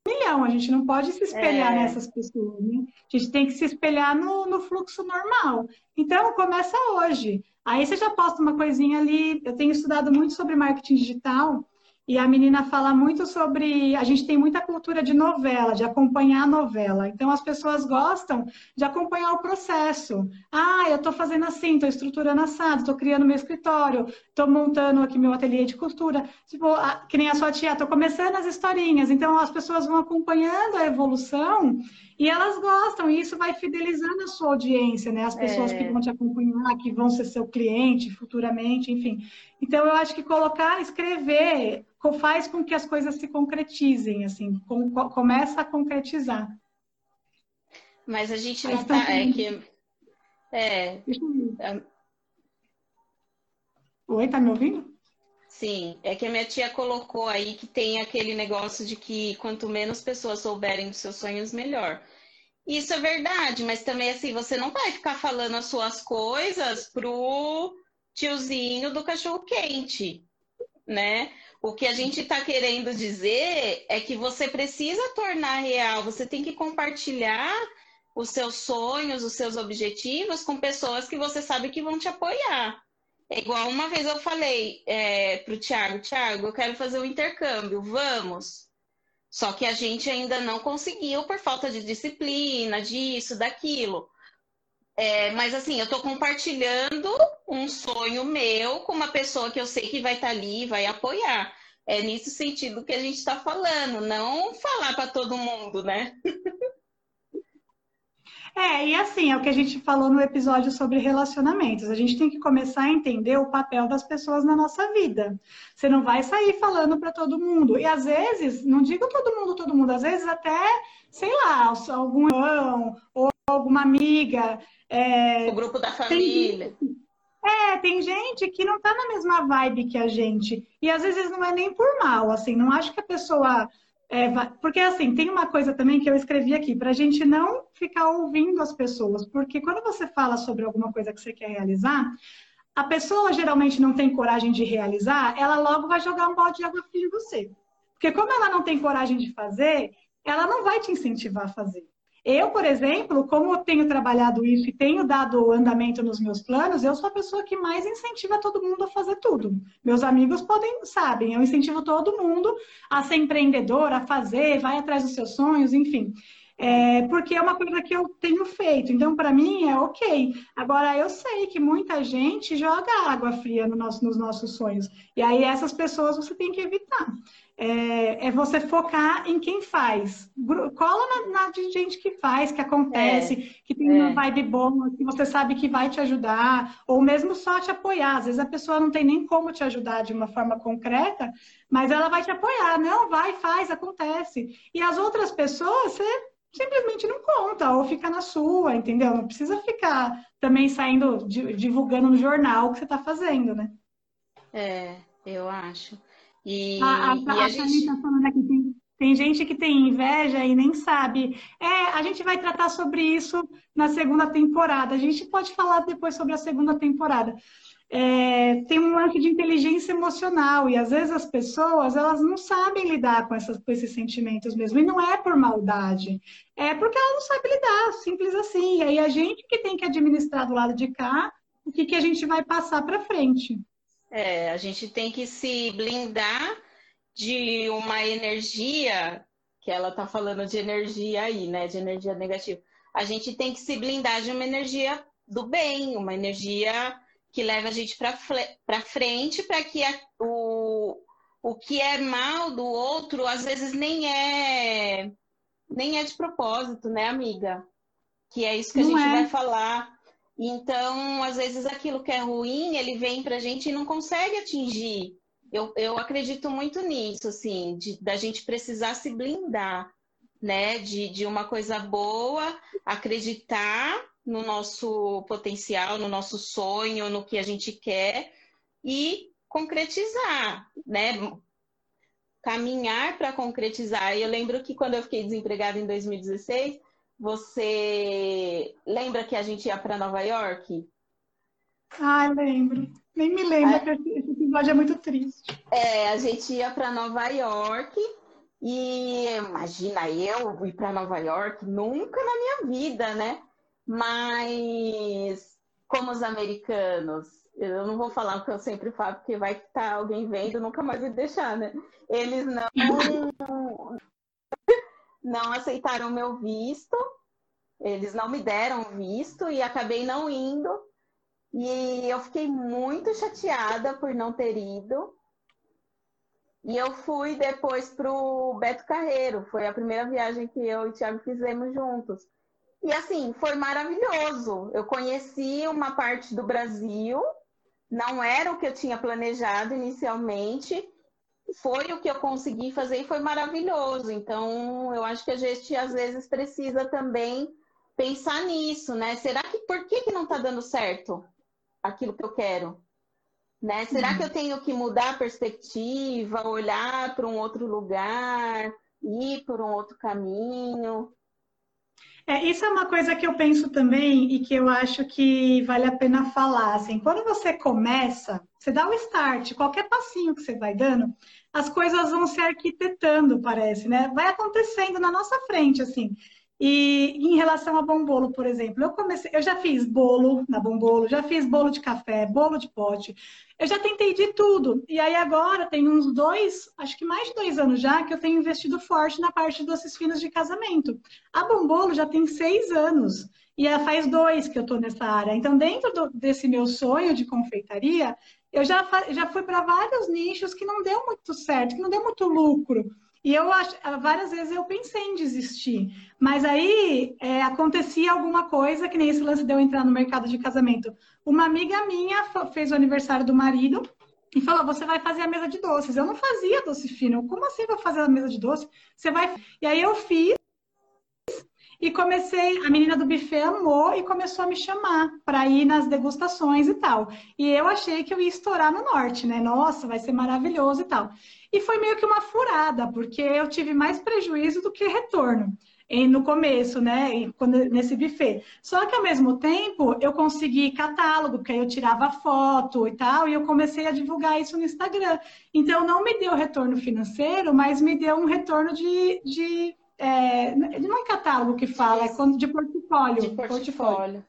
milhão. A gente não pode se espelhar é. nessas pessoas. Né? A gente tem que se espelhar no, no fluxo normal. Então, começa hoje. Aí você já posta uma coisinha ali. Eu tenho estudado muito sobre marketing digital e a menina fala muito sobre. A gente tem muita cultura de novela, de acompanhar a novela. Então as pessoas gostam de acompanhar o processo. Ah, eu estou fazendo assim, estou estruturando assado, estou criando meu escritório, estou montando aqui meu ateliê de costura. Tipo, que nem a sua tia, estou começando as historinhas. Então as pessoas vão acompanhando a evolução e elas gostam, e isso vai fidelizando a sua audiência, né? As pessoas é. que vão te acompanhar, que vão ser seu cliente futuramente, enfim. Então, eu acho que colocar, escrever, faz com que as coisas se concretizem, assim, com, começa a concretizar. Mas a gente não está. É que. É, é. Oi, tá me ouvindo? Sim, é que a minha tia colocou aí que tem aquele negócio de que quanto menos pessoas souberem dos seus sonhos, melhor. Isso é verdade, mas também assim, você não vai ficar falando as suas coisas pro tiozinho do cachorro quente, né? O que a gente está querendo dizer é que você precisa tornar real, você tem que compartilhar os seus sonhos, os seus objetivos com pessoas que você sabe que vão te apoiar. É igual uma vez eu falei é, para o Thiago, Thiago, eu quero fazer um intercâmbio, vamos. Só que a gente ainda não conseguiu por falta de disciplina, disso, daquilo. É, mas assim, eu estou compartilhando um sonho meu com uma pessoa que eu sei que vai estar tá ali e vai apoiar. É nesse sentido que a gente está falando, não falar para todo mundo, né? É, e assim, é o que a gente falou no episódio sobre relacionamentos. A gente tem que começar a entender o papel das pessoas na nossa vida. Você não vai sair falando para todo mundo. E às vezes, não digo todo mundo, todo mundo, às vezes até, sei lá, algum irmão ou alguma amiga. É... O grupo da família. Tem... É, tem gente que não tá na mesma vibe que a gente. E às vezes não é nem por mal, assim, não acho que a pessoa é, porque assim, tem uma coisa também que eu escrevi aqui, para a gente não ficar ouvindo as pessoas, porque quando você fala sobre alguma coisa que você quer realizar, a pessoa geralmente não tem coragem de realizar, ela logo vai jogar um balde de água fria em você. Porque como ela não tem coragem de fazer, ela não vai te incentivar a fazer. Eu, por exemplo, como tenho trabalhado isso e tenho dado andamento nos meus planos, eu sou a pessoa que mais incentiva todo mundo a fazer tudo. Meus amigos podem, sabem, eu incentivo todo mundo a ser empreendedor, a fazer, vai atrás dos seus sonhos, enfim. é, porque é uma coisa que eu tenho feito. Então, para mim, é ok. Agora, eu sei que muita gente joga água fria no nosso, nos nossos sonhos. E aí, essas pessoas você tem que evitar. É, é você focar em quem faz. Cola na, na de gente que faz, que acontece, é, que tem uma é. vibe boa, que você sabe que vai te ajudar, ou mesmo só te apoiar. Às vezes a pessoa não tem nem como te ajudar de uma forma concreta, mas ela vai te apoiar. Não, vai, faz, acontece. E as outras pessoas, você simplesmente não conta, ou fica na sua, entendeu? Não precisa ficar também saindo, divulgando no jornal o que você está fazendo, né? É, eu acho. E, a, a, e a, a gente está falando aqui, tem, tem gente que tem inveja e nem sabe. É, a gente vai tratar sobre isso na segunda temporada. A gente pode falar depois sobre a segunda temporada. É, tem um lance de inteligência emocional e às vezes as pessoas elas não sabem lidar com, essas, com esses sentimentos mesmo. E não é por maldade. É porque ela não sabe lidar simples assim. E aí a gente que tem que administrar do lado de cá o que, que a gente vai passar para frente é a gente tem que se blindar de uma energia que ela está falando de energia aí né de energia negativa a gente tem que se blindar de uma energia do bem uma energia que leva a gente para frente, para que a, o, o que é mal do outro, às vezes nem é nem é de propósito, né, amiga? Que é isso que a gente é. vai falar. Então, às vezes aquilo que é ruim, ele vem para a gente e não consegue atingir. Eu, eu acredito muito nisso, assim, de, da gente precisar se blindar, né? De, de uma coisa boa, acreditar no nosso potencial, no nosso sonho, no que a gente quer e concretizar, né? Caminhar para concretizar. E eu lembro que quando eu fiquei desempregada em 2016, você lembra que a gente ia para Nova York? Ah, lembro. Nem me lembro, é... esse episódio é muito triste. É, a gente ia para Nova York e imagina eu ir para Nova York nunca na minha vida, né? Mas, como os americanos, eu não vou falar o que eu sempre falo, porque vai que tá alguém vendo, nunca mais vai deixar, né? Eles não, não aceitaram meu visto, eles não me deram visto e acabei não indo. E eu fiquei muito chateada por não ter ido. E eu fui depois para o Beto Carreiro. Foi a primeira viagem que eu e o Thiago fizemos juntos. E assim, foi maravilhoso. Eu conheci uma parte do Brasil, não era o que eu tinha planejado inicialmente, foi o que eu consegui fazer e foi maravilhoso. Então, eu acho que a gente às vezes precisa também pensar nisso, né? Será que por que, que não está dando certo aquilo que eu quero? Né? Será uhum. que eu tenho que mudar a perspectiva, olhar para um outro lugar, ir por um outro caminho? É, isso é uma coisa que eu penso também e que eu acho que vale a pena falar. Assim, quando você começa, você dá o start, qualquer passinho que você vai dando, as coisas vão se arquitetando, parece, né? Vai acontecendo na nossa frente, assim. E em relação a bombolo, por exemplo, eu comecei, eu já fiz bolo na bombolo, já fiz bolo de café, bolo de pote, eu já tentei de tudo. E aí agora tem uns dois, acho que mais de dois anos já, que eu tenho investido forte na parte de doces finos de casamento. A bombolo já tem seis anos e faz dois que eu estou nessa área. Então, dentro do, desse meu sonho de confeitaria, eu já, já fui para vários nichos que não deu muito certo, que não deu muito lucro. E eu várias vezes eu pensei em desistir, mas aí é, acontecia alguma coisa que nem esse lance de eu entrar no mercado de casamento. Uma amiga minha fez o aniversário do marido e falou: "Você vai fazer a mesa de doces". Eu não fazia doce fino. Como assim vou fazer a mesa de doce? Você vai? E aí eu fiz e comecei, a menina do buffet amou e começou a me chamar para ir nas degustações e tal. E eu achei que eu ia estourar no norte, né? Nossa, vai ser maravilhoso e tal. E foi meio que uma furada, porque eu tive mais prejuízo do que retorno no começo, né? Quando, nesse buffet. Só que ao mesmo tempo eu consegui catálogo, porque aí eu tirava foto e tal, e eu comecei a divulgar isso no Instagram. Então não me deu retorno financeiro, mas me deu um retorno de, de é, não é catálogo que fala, é quando de portfólio. De portfólio. portfólio.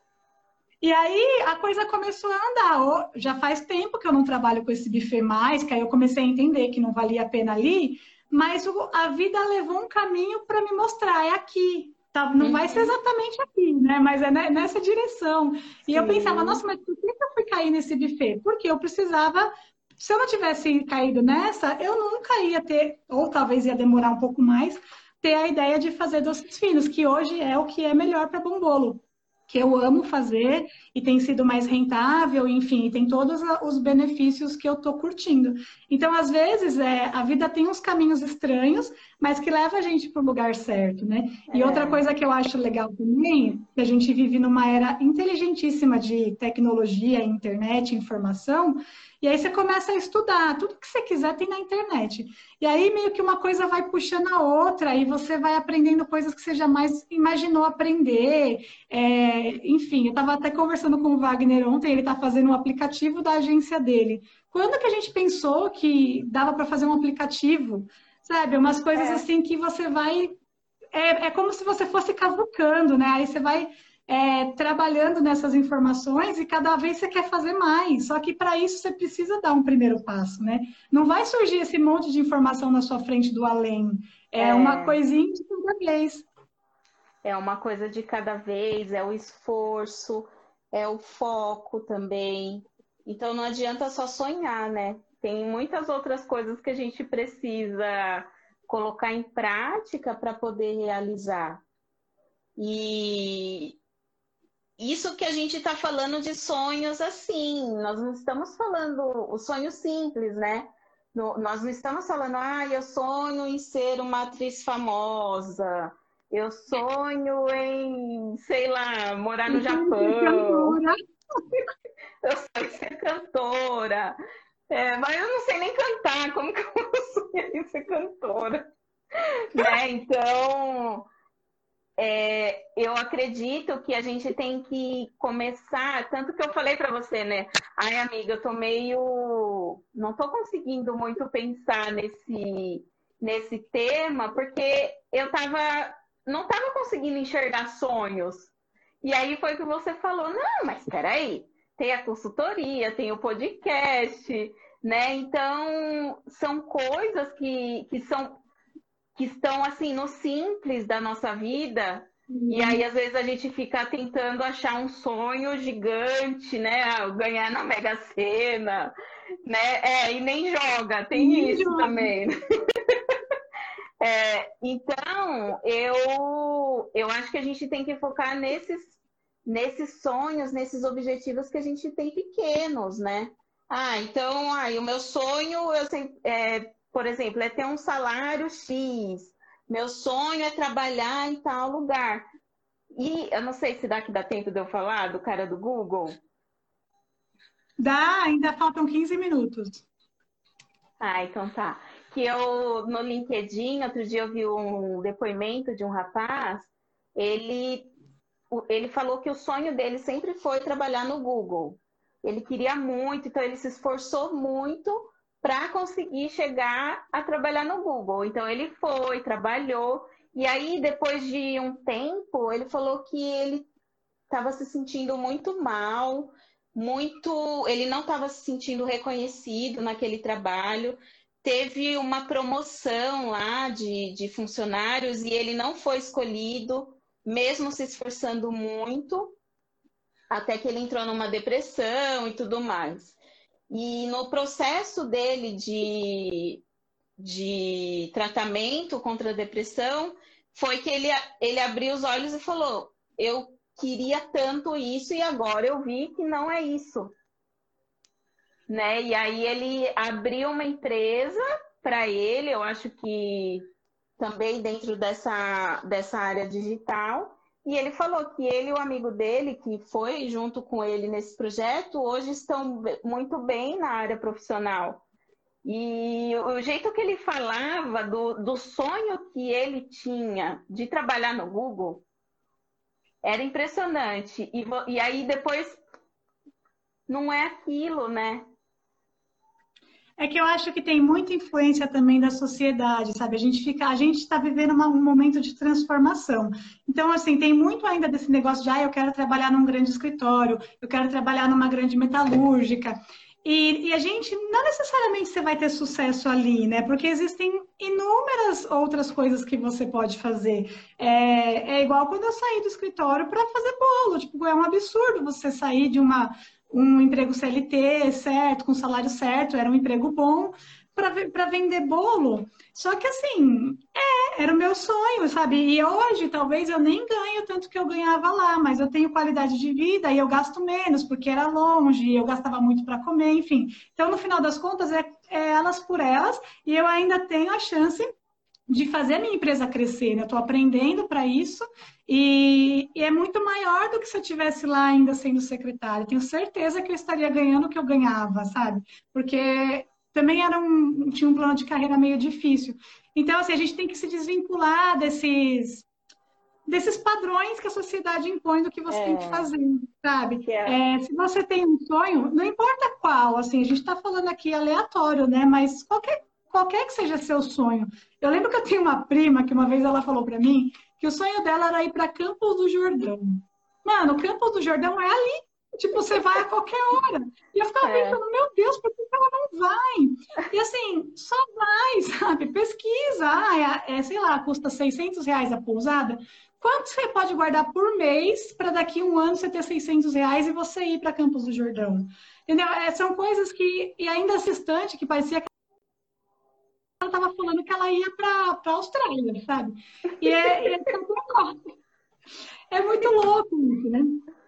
E aí a coisa começou a andar. Já faz tempo que eu não trabalho com esse buffet mais, que aí eu comecei a entender que não valia a pena ali, mas a vida levou um caminho para me mostrar, é aqui, Tá, não uhum. vai ser uhum. exatamente aqui, né? Mas é nessa direção. E Sim. eu pensava, nossa, mas por que eu fui cair nesse buffet? Porque eu precisava. Se eu não tivesse caído nessa, eu nunca ia ter, ou talvez ia demorar um pouco mais, ter a ideia de fazer doces finos, que hoje é o que é melhor para bom bolo que eu amo fazer e tem sido mais rentável, enfim, tem todos os benefícios que eu estou curtindo. Então, às vezes, é, a vida tem uns caminhos estranhos, mas que leva a gente para o lugar certo, né? E é. outra coisa que eu acho legal também, que a gente vive numa era inteligentíssima de tecnologia, internet, informação, e aí você começa a estudar, tudo que você quiser tem na internet. E aí meio que uma coisa vai puxando a outra, e você vai aprendendo coisas que você jamais imaginou aprender. É, enfim, eu estava até conversando com o Wagner ontem, ele está fazendo um aplicativo da agência dele. Quando que a gente pensou que dava para fazer um aplicativo? Sabe, umas coisas é. assim que você vai. É, é como se você fosse cavucando, né? Aí você vai é, trabalhando nessas informações e cada vez você quer fazer mais. Só que para isso você precisa dar um primeiro passo, né? Não vai surgir esse monte de informação na sua frente do além. É, é... uma coisinha de cada vez. É uma coisa de cada vez, é o esforço, é o foco também. Então não adianta só sonhar, né? Tem muitas outras coisas que a gente precisa colocar em prática para poder realizar. E isso que a gente está falando de sonhos assim, nós não estamos falando o sonho simples, né? Nós não estamos falando, ah, eu sonho em ser uma atriz famosa, eu sonho em, sei lá, morar no Japão, eu sonho em ser cantora, é, mas eu não sei nem cantar, como que eu vou sonhar em ser cantora? né? Então, é, eu acredito que a gente tem que começar, tanto que eu falei para você, né? Ai, amiga, eu tô meio. não tô conseguindo muito pensar nesse, nesse tema, porque eu tava. não tava conseguindo enxergar sonhos. E aí foi que você falou: não, mas peraí, tem a consultoria, tem o podcast, né? Então, são coisas que, que são que estão assim no simples da nossa vida. Uhum. E aí, às vezes, a gente fica tentando achar um sonho gigante, né? Ah, ganhar na Mega Sena, né? É, e nem joga, tem nem isso joga. também. é, então, eu, eu acho que a gente tem que focar nesses, nesses sonhos, nesses objetivos que a gente tem pequenos, né? Ah, então, aí o meu sonho, eu sempre, é, por exemplo, é ter um salário X. Meu sonho é trabalhar em tal lugar. E eu não sei se dá que dá tempo de eu falar do cara do Google. Dá, ainda faltam 15 minutos. Ah, então tá. Que eu no LinkedIn, outro dia eu vi um depoimento de um rapaz, ele ele falou que o sonho dele sempre foi trabalhar no Google. Ele queria muito, então ele se esforçou muito para conseguir chegar a trabalhar no Google. Então ele foi, trabalhou, e aí depois de um tempo, ele falou que ele estava se sentindo muito mal, muito, ele não estava se sentindo reconhecido naquele trabalho. Teve uma promoção lá de, de funcionários e ele não foi escolhido, mesmo se esforçando muito, até que ele entrou numa depressão e tudo mais. E no processo dele de, de tratamento contra a depressão, foi que ele, ele abriu os olhos e falou: Eu queria tanto isso e agora eu vi que não é isso. Né? E aí ele abriu uma empresa para ele, eu acho que também dentro dessa, dessa área digital, e ele falou que ele e o amigo dele, que foi junto com ele nesse projeto, hoje estão muito bem na área profissional. E o jeito que ele falava do, do sonho que ele tinha de trabalhar no Google era impressionante. E, e aí depois não é aquilo, né? É que eu acho que tem muita influência também da sociedade, sabe? A gente fica, a gente está vivendo uma, um momento de transformação. Então, assim, tem muito ainda desse negócio de, ah, eu quero trabalhar num grande escritório, eu quero trabalhar numa grande metalúrgica. E, e, a gente, não necessariamente você vai ter sucesso ali, né? Porque existem inúmeras outras coisas que você pode fazer. É, é igual quando eu saí do escritório para fazer bolo. Tipo, é um absurdo você sair de uma, um emprego CLT, certo, com salário certo, era um emprego bom, para vender bolo. Só que assim, é, era o meu sonho, sabe? E hoje talvez eu nem ganho tanto que eu ganhava lá, mas eu tenho qualidade de vida e eu gasto menos, porque era longe, eu gastava muito para comer, enfim. Então, no final das contas, é, é elas por elas, e eu ainda tenho a chance de fazer a minha empresa crescer, né? Eu estou aprendendo para isso e, e, é muito maior do que se eu tivesse lá ainda sendo secretária. Tenho certeza que eu estaria ganhando o que eu ganhava, sabe? Porque também era um, tinha um plano de carreira meio difícil. Então, assim, a gente tem que se desvincular desses, desses padrões que a sociedade impõe do que você é. tem que é. fazer, sabe? É. É, se você tem um sonho, não importa qual, assim, a gente está falando aqui aleatório, né? Mas qualquer, qualquer que seja seu sonho. Eu lembro que eu tenho uma prima que uma vez ela falou para mim que o sonho dela era ir para Campos do Jordão. Mano, Campos do Jordão é ali Tipo, você vai a qualquer hora. E eu ficava é. pensando, meu Deus, por que ela não vai? E assim, só vai, sabe? Pesquisa. Ah, é, é, sei lá, custa 600 reais a pousada. Quanto você pode guardar por mês para daqui um ano você ter 600 reais e você ir para Campos do Jordão? Entendeu? É, são coisas que, e ainda essa estante que parecia que ela estava falando que ela ia para a Austrália, sabe? E é, é, é muito louco isso, né?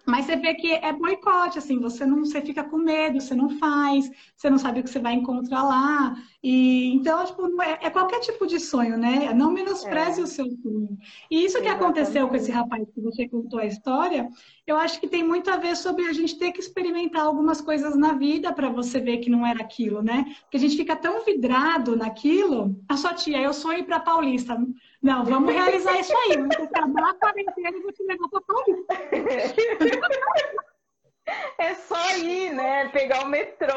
Mas você vê que é boicote, assim, você não, você fica com medo, você não faz, você não sabe o que você vai encontrar lá. E então, tipo, é, é qualquer tipo de sonho, né? Não menospreze é. o seu sonho. E isso que aconteceu com esse rapaz que você contou a história, eu acho que tem muito a ver sobre a gente ter que experimentar algumas coisas na vida para você ver que não era aquilo, né? Porque a gente fica tão vidrado naquilo. A sua tia, eu sonho para Paulista. Não, vamos realizar isso aí. Vamos acabar a quarentena e vou te levar Paulista. É só ir, né? Pegar o metrô.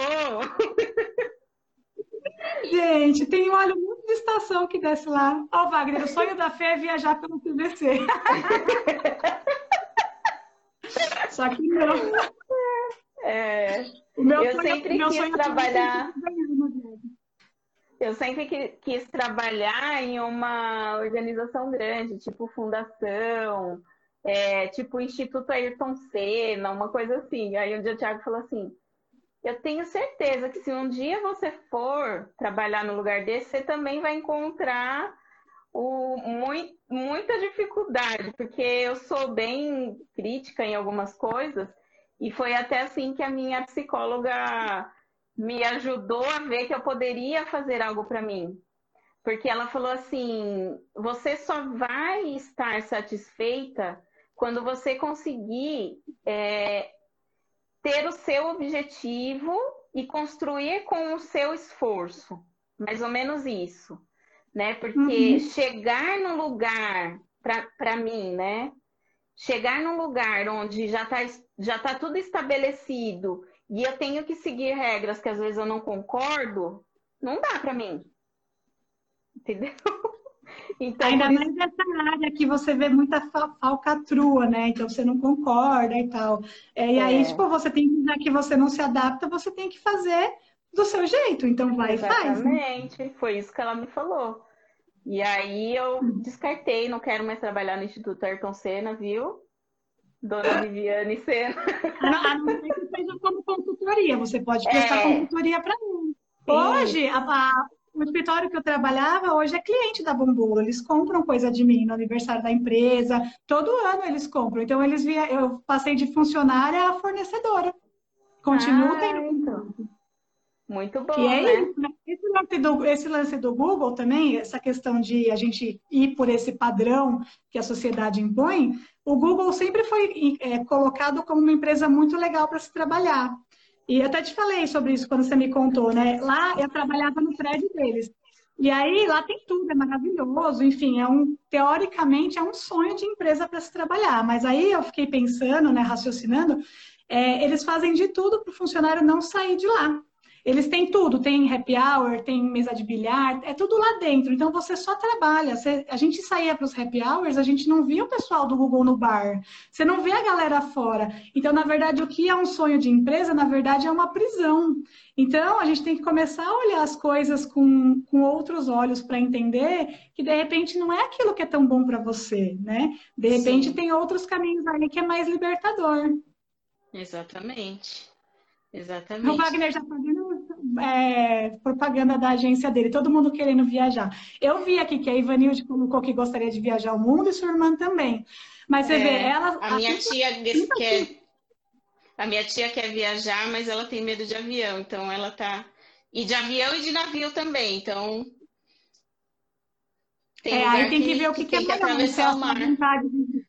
Gente, tem um muito de estação que desce lá. Ó, oh, Wagner, o sonho da fé é viajar pelo CVC. Só que não. É, o meu eu sonho, sempre meu quis sonho trabalhar. Eu sempre quis trabalhar em uma organização grande, tipo fundação, é, tipo Instituto Ayrton Senna, uma coisa assim. Aí um dia o Thiago falou assim: eu tenho certeza que se um dia você for trabalhar no lugar desse, você também vai encontrar o, muito, muita dificuldade, porque eu sou bem crítica em algumas coisas, e foi até assim que a minha psicóloga me ajudou a ver que eu poderia fazer algo para mim. Porque ela falou assim: você só vai estar satisfeita quando você conseguir é, ter o seu objetivo e construir com o seu esforço. Mais ou menos isso, né? Porque uhum. chegar no lugar, para mim, né? Chegar num lugar onde já está já tá tudo estabelecido e eu tenho que seguir regras que às vezes eu não concordo, não dá para mim. Entendeu? Então, Ainda mais isso... nessa área que você vê muita falcatrua, né? Então você não concorda e tal. É, e é. aí, tipo, você tem que, já que você não se adapta, você tem que fazer do seu jeito. Então vai Exatamente. e faz. Né? Exatamente, foi isso que ela me falou. E aí eu descartei, não quero mais trabalhar no Instituto Ayrton Senna, viu? Dona Viviane Senna. A não ser que seja como consultoria, você pode prestar é. consultoria para mim. Hoje, a, a o escritório que eu trabalhava hoje é cliente da Bumbum. Eles compram coisa de mim no aniversário da empresa. Todo ano eles compram. Então, eles via, eu passei de funcionária a fornecedora. Continuo ah, tendo então. Muito bom, e é né? Né? esse, lance do, esse lance do Google também, essa questão de a gente ir por esse padrão que a sociedade impõe, o Google sempre foi é, colocado como uma empresa muito legal para se trabalhar. E eu até te falei sobre isso quando você me contou, né? Lá eu trabalhava no prédio deles. E aí lá tem tudo, é maravilhoso, enfim, é um teoricamente é um sonho de empresa para se trabalhar. Mas aí eu fiquei pensando, né, raciocinando, é, eles fazem de tudo para o funcionário não sair de lá. Eles têm tudo, tem happy hour, tem mesa de bilhar, é tudo lá dentro. Então você só trabalha. Você, a gente saía para os happy hours, a gente não via o pessoal do Google no bar. Você não vê a galera fora. Então, na verdade, o que é um sonho de empresa, na verdade, é uma prisão. Então, a gente tem que começar a olhar as coisas com, com outros olhos para entender que, de repente, não é aquilo que é tão bom para você, né? De repente, Sim. tem outros caminhos ali que é mais libertador. Exatamente. Exatamente. O Wagner já fazendo é, propaganda da agência dele, todo mundo querendo viajar. Eu vi aqui que a Ivanilde colocou que gostaria de viajar ao mundo e sua irmã também. Mas você é, vê, ela. A minha tia quer. A minha tia quer viajar, mas ela tem medo de avião, então ela tá. E de avião e de navio também, então. Tem é, aí tem que, que ver o que, que, que é melhor. Se é a vontade de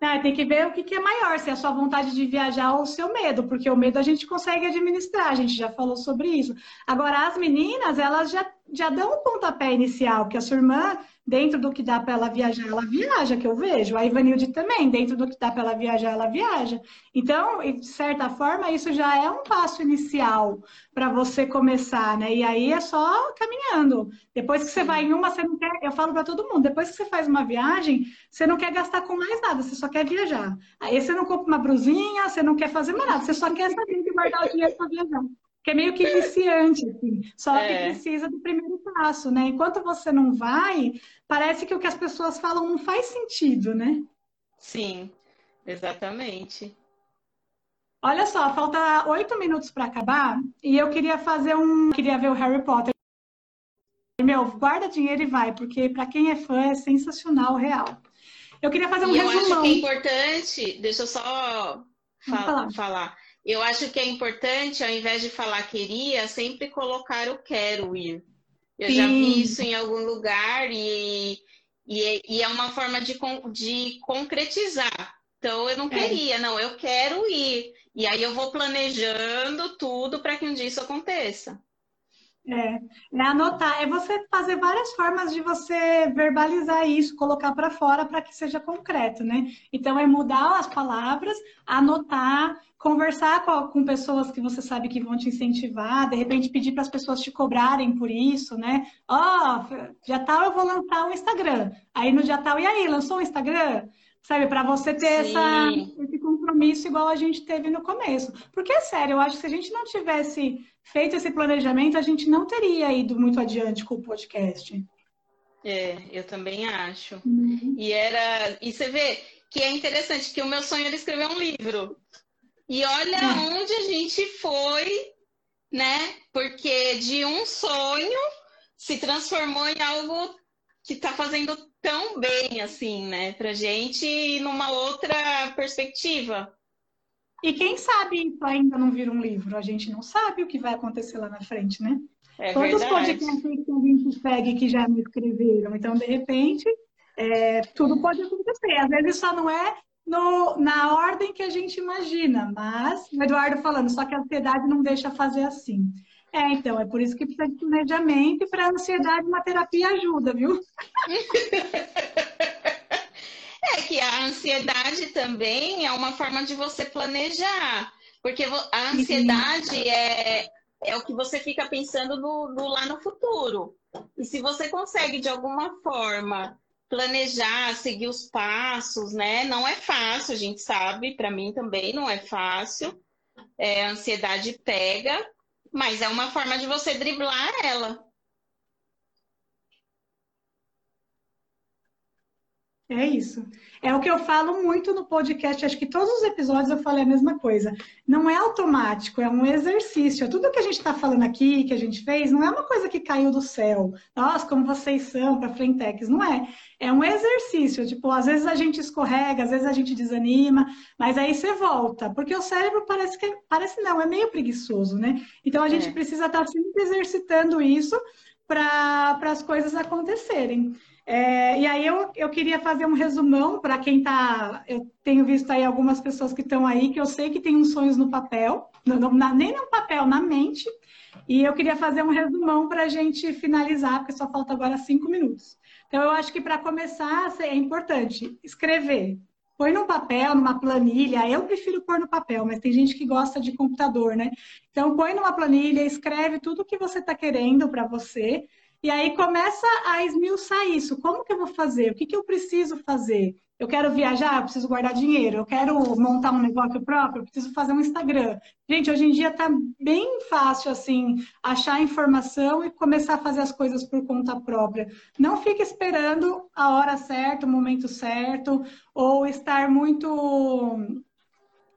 é, tem que ver o que, que, é maior, se é a sua vontade de viajar ou o seu medo, porque o medo a gente consegue administrar, a gente já falou sobre isso. Agora, as meninas, elas já, já dão um pontapé inicial, que a sua irmã dentro do que dá para ela viajar, ela viaja, que eu vejo. A Ivanilde também, dentro do que dá para ela viajar, ela viaja. Então, de certa forma, isso já é um passo inicial para você começar, né? E aí é só caminhando. Depois que você vai em uma, você não quer, eu falo para todo mundo, depois que você faz uma viagem, você não quer gastar com mais nada, você só quer viajar. Aí você não compra uma brusinha, você não quer fazer mais nada, você só quer saber de guardar o dinheiro para viajar que é meio que viciante, assim. Só é. que precisa do primeiro passo, né? Enquanto você não vai, parece que o que as pessoas falam não faz sentido, né? Sim, exatamente. Olha só, falta oito minutos para acabar e eu queria fazer um. Queria ver o Harry Potter. Meu, guarda dinheiro e vai, porque para quem é fã é sensacional, real. Eu queria fazer um e resumão. Eu acho que é importante, deixa eu só falar. falar. Eu acho que é importante, ao invés de falar queria, sempre colocar o quero ir. Eu Sim. já vi isso em algum lugar e, e, e, é uma forma de, de concretizar. Então, eu não é. queria, não, eu quero ir. E aí eu vou planejando tudo para que um dia isso aconteça. É, é anotar, é você fazer várias formas de você verbalizar isso, colocar para fora para que seja concreto, né? Então é mudar as palavras, anotar, conversar com, com pessoas que você sabe que vão te incentivar, de repente pedir para as pessoas te cobrarem por isso, né? Ó, oh, dia tal eu vou lançar o um Instagram. Aí no dia tal, e aí, lançou o um Instagram? Sabe, para você ter essa, esse compromisso igual a gente teve no começo. Porque é sério, eu acho que se a gente não tivesse feito esse planejamento, a gente não teria ido muito adiante com o podcast. É, eu também acho. Uhum. E era. E você vê que é interessante que o meu sonho era escrever um livro. E olha uhum. onde a gente foi, né? Porque de um sonho se transformou em algo que está fazendo tão bem assim, né, pra gente numa outra perspectiva. E quem sabe isso ainda não vira um livro? A gente não sabe o que vai acontecer lá na frente, né? É Todos os podcasts que a gente segue que já me escreveram. Então, de repente, é, tudo pode acontecer. Às vezes só não é no, na ordem que a gente imagina, mas o Eduardo falando, só que a ansiedade não deixa fazer assim. É, então, é por isso que precisa de planejamento e para a ansiedade uma terapia ajuda, viu? É que a ansiedade também é uma forma de você planejar, porque a ansiedade é, é o que você fica pensando no, no, lá no futuro. E se você consegue, de alguma forma, planejar, seguir os passos, né? Não é fácil, a gente sabe, para mim também não é fácil. É, a ansiedade pega, mas é uma forma de você driblar ela. É isso. É o que eu falo muito no podcast. Acho que todos os episódios eu falei a mesma coisa. Não é automático, é um exercício. Tudo que a gente está falando aqui, que a gente fez, não é uma coisa que caiu do céu. Nossa, como vocês são para Frentex. Não é. É um exercício. Tipo, às vezes a gente escorrega, às vezes a gente desanima, mas aí você volta. Porque o cérebro parece que. Parece não, é meio preguiçoso, né? Então a gente é. precisa estar tá sempre exercitando isso para as coisas acontecerem. É, e aí eu, eu queria fazer um resumão para quem está. Eu tenho visto aí algumas pessoas que estão aí, que eu sei que tem uns sonhos no papel, não, na, nem no papel, na mente. E eu queria fazer um resumão para a gente finalizar, porque só falta agora cinco minutos. Então, eu acho que para começar é importante escrever. põe no papel, numa planilha. Eu prefiro pôr no papel, mas tem gente que gosta de computador, né? Então, põe numa planilha, escreve tudo o que você está querendo para você. E aí começa a esmiuçar isso. Como que eu vou fazer? O que, que eu preciso fazer? Eu quero viajar, eu preciso guardar dinheiro. Eu quero montar um negócio próprio, eu preciso fazer um Instagram. Gente, hoje em dia está bem fácil assim achar informação e começar a fazer as coisas por conta própria. Não fique esperando a hora certa, o momento certo, ou estar muito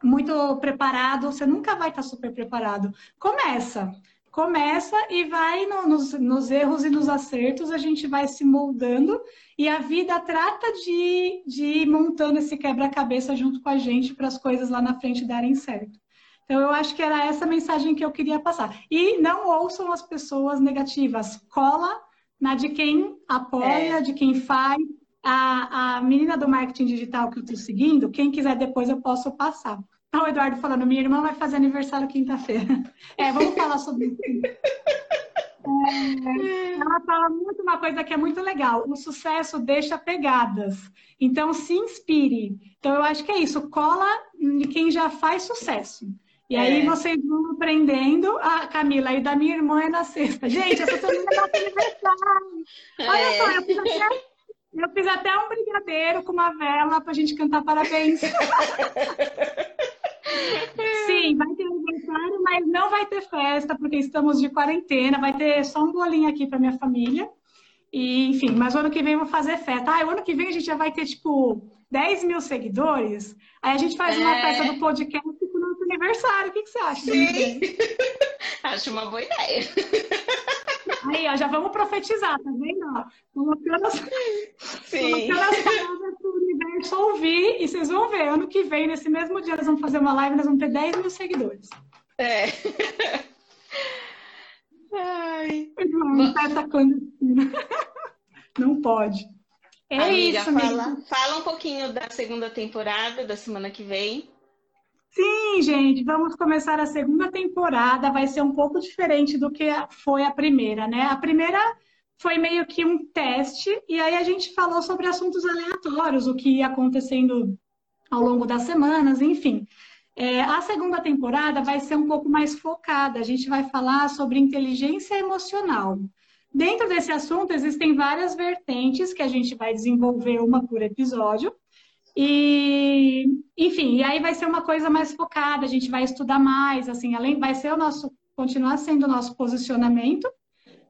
muito preparado. Você nunca vai estar super preparado. Começa começa e vai no, nos, nos, erros e nos acertos, a gente vai se moldando e a vida trata de, de ir montando esse quebra-cabeça junto com a gente para as coisas lá na frente darem certo. Então, eu acho que era essa mensagem que eu queria passar. E não ouçam as pessoas negativas, cola na de quem apoia, é. de quem faz. A, a menina do marketing digital que eu estou seguindo, quem quiser depois eu posso passar. Olha o Eduardo falando, minha irmã vai fazer aniversário quinta-feira. É, vamos falar sobre isso. É, ela fala muito uma coisa que é muito legal. O sucesso deixa pegadas. Então, se inspire. Então, eu acho que é isso. Cola em quem já faz sucesso. E é. aí vocês vão aprendendo. Ah, Camila, e da minha irmã é na sexta. Gente, essa semana é nosso aniversário. Olha é. só, eu fiz, até, eu fiz até um brigadeiro com uma vela para a gente cantar parabéns. Sim, vai ter aniversário, mas não vai ter festa, porque estamos de quarentena. Vai ter só um bolinho aqui para minha família. E, enfim, mas o ano que vem eu vou fazer festa. Ah, o ano que vem a gente já vai ter, tipo, 10 mil seguidores. Aí a gente faz é... uma festa do podcast pro nosso aniversário. O que, que você acha? Sim. Acho uma boa ideia. Aí, ó, já vamos profetizar, tá vendo? Colocando as, Sim. colocando as palavras universo ouvir e vocês vão ver. Ano que vem, nesse mesmo dia, nós vamos fazer uma live, nós vamos ter 10 mil seguidores. É. Ai. Festa clandestina. Não pode. É amiga, isso, fala, amiga. Fala um pouquinho da segunda temporada, da semana que vem. Sim, gente, vamos começar a segunda temporada. Vai ser um pouco diferente do que foi a primeira, né? A primeira foi meio que um teste, e aí a gente falou sobre assuntos aleatórios, o que ia acontecendo ao longo das semanas, enfim. É, a segunda temporada vai ser um pouco mais focada, a gente vai falar sobre inteligência emocional. Dentro desse assunto, existem várias vertentes que a gente vai desenvolver uma por episódio. E, enfim, e aí vai ser uma coisa mais focada, a gente vai estudar mais, assim, além vai ser o nosso, continuar sendo o nosso posicionamento,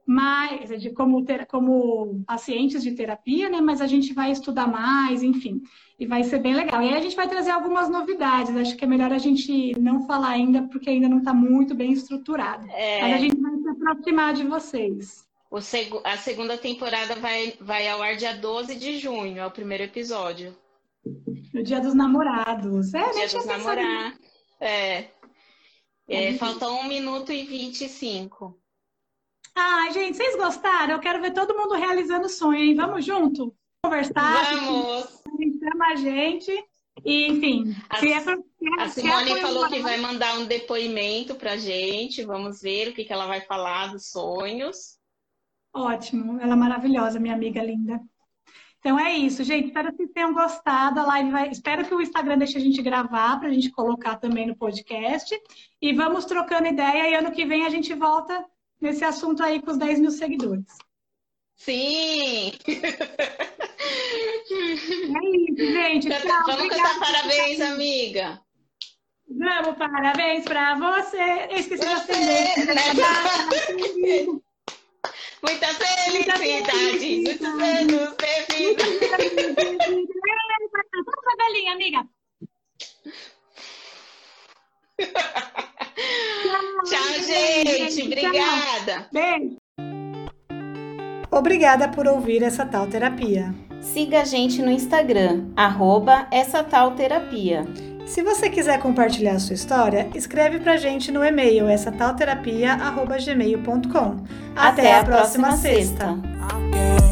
mas de como ter, como pacientes de terapia, né? Mas a gente vai estudar mais, enfim, e vai ser bem legal. E aí a gente vai trazer algumas novidades. Acho que é melhor a gente não falar ainda, porque ainda não está muito bem estruturado. É... Mas a gente vai se aproximar de vocês. Seg a segunda temporada vai, vai ao ar dia 12 de junho, é o primeiro episódio. No dia dos namorados. É, dia dos namorados. É. é falta um minuto e 25. Ai, gente, vocês gostaram? Eu quero ver todo mundo realizando o sonho, hein? Vamos junto? Conversar? Vamos! Chama a gente. E, enfim, a, se é pra, a Simone é falou que vai mandar um depoimento pra gente. Vamos ver o que, que ela vai falar dos sonhos. Ótimo, ela é maravilhosa, minha amiga linda. Então é isso, gente. Espero que vocês tenham gostado. A live vai... Espero que o Instagram deixe a gente gravar para a gente colocar também no podcast. E vamos trocando ideia. E ano que vem a gente volta nesse assunto aí com os 10 mil seguidores. Sim! É isso, gente. Tchau, vamos cantar parabéns, amiga. Vamos, parabéns para você. esqueci de acender. Né? Muita felicidade, muitos anos de vida. Vamos amiga. Tchau, gente. Obrigada. Beijo. Obrigada por ouvir essa tal terapia. Siga a gente no Instagram, arroba essa tal terapia. Se você quiser compartilhar a sua história, escreve pra gente no e-mail essa talterapia@gmail.com. Até, Até a próxima, próxima sexta. sexta.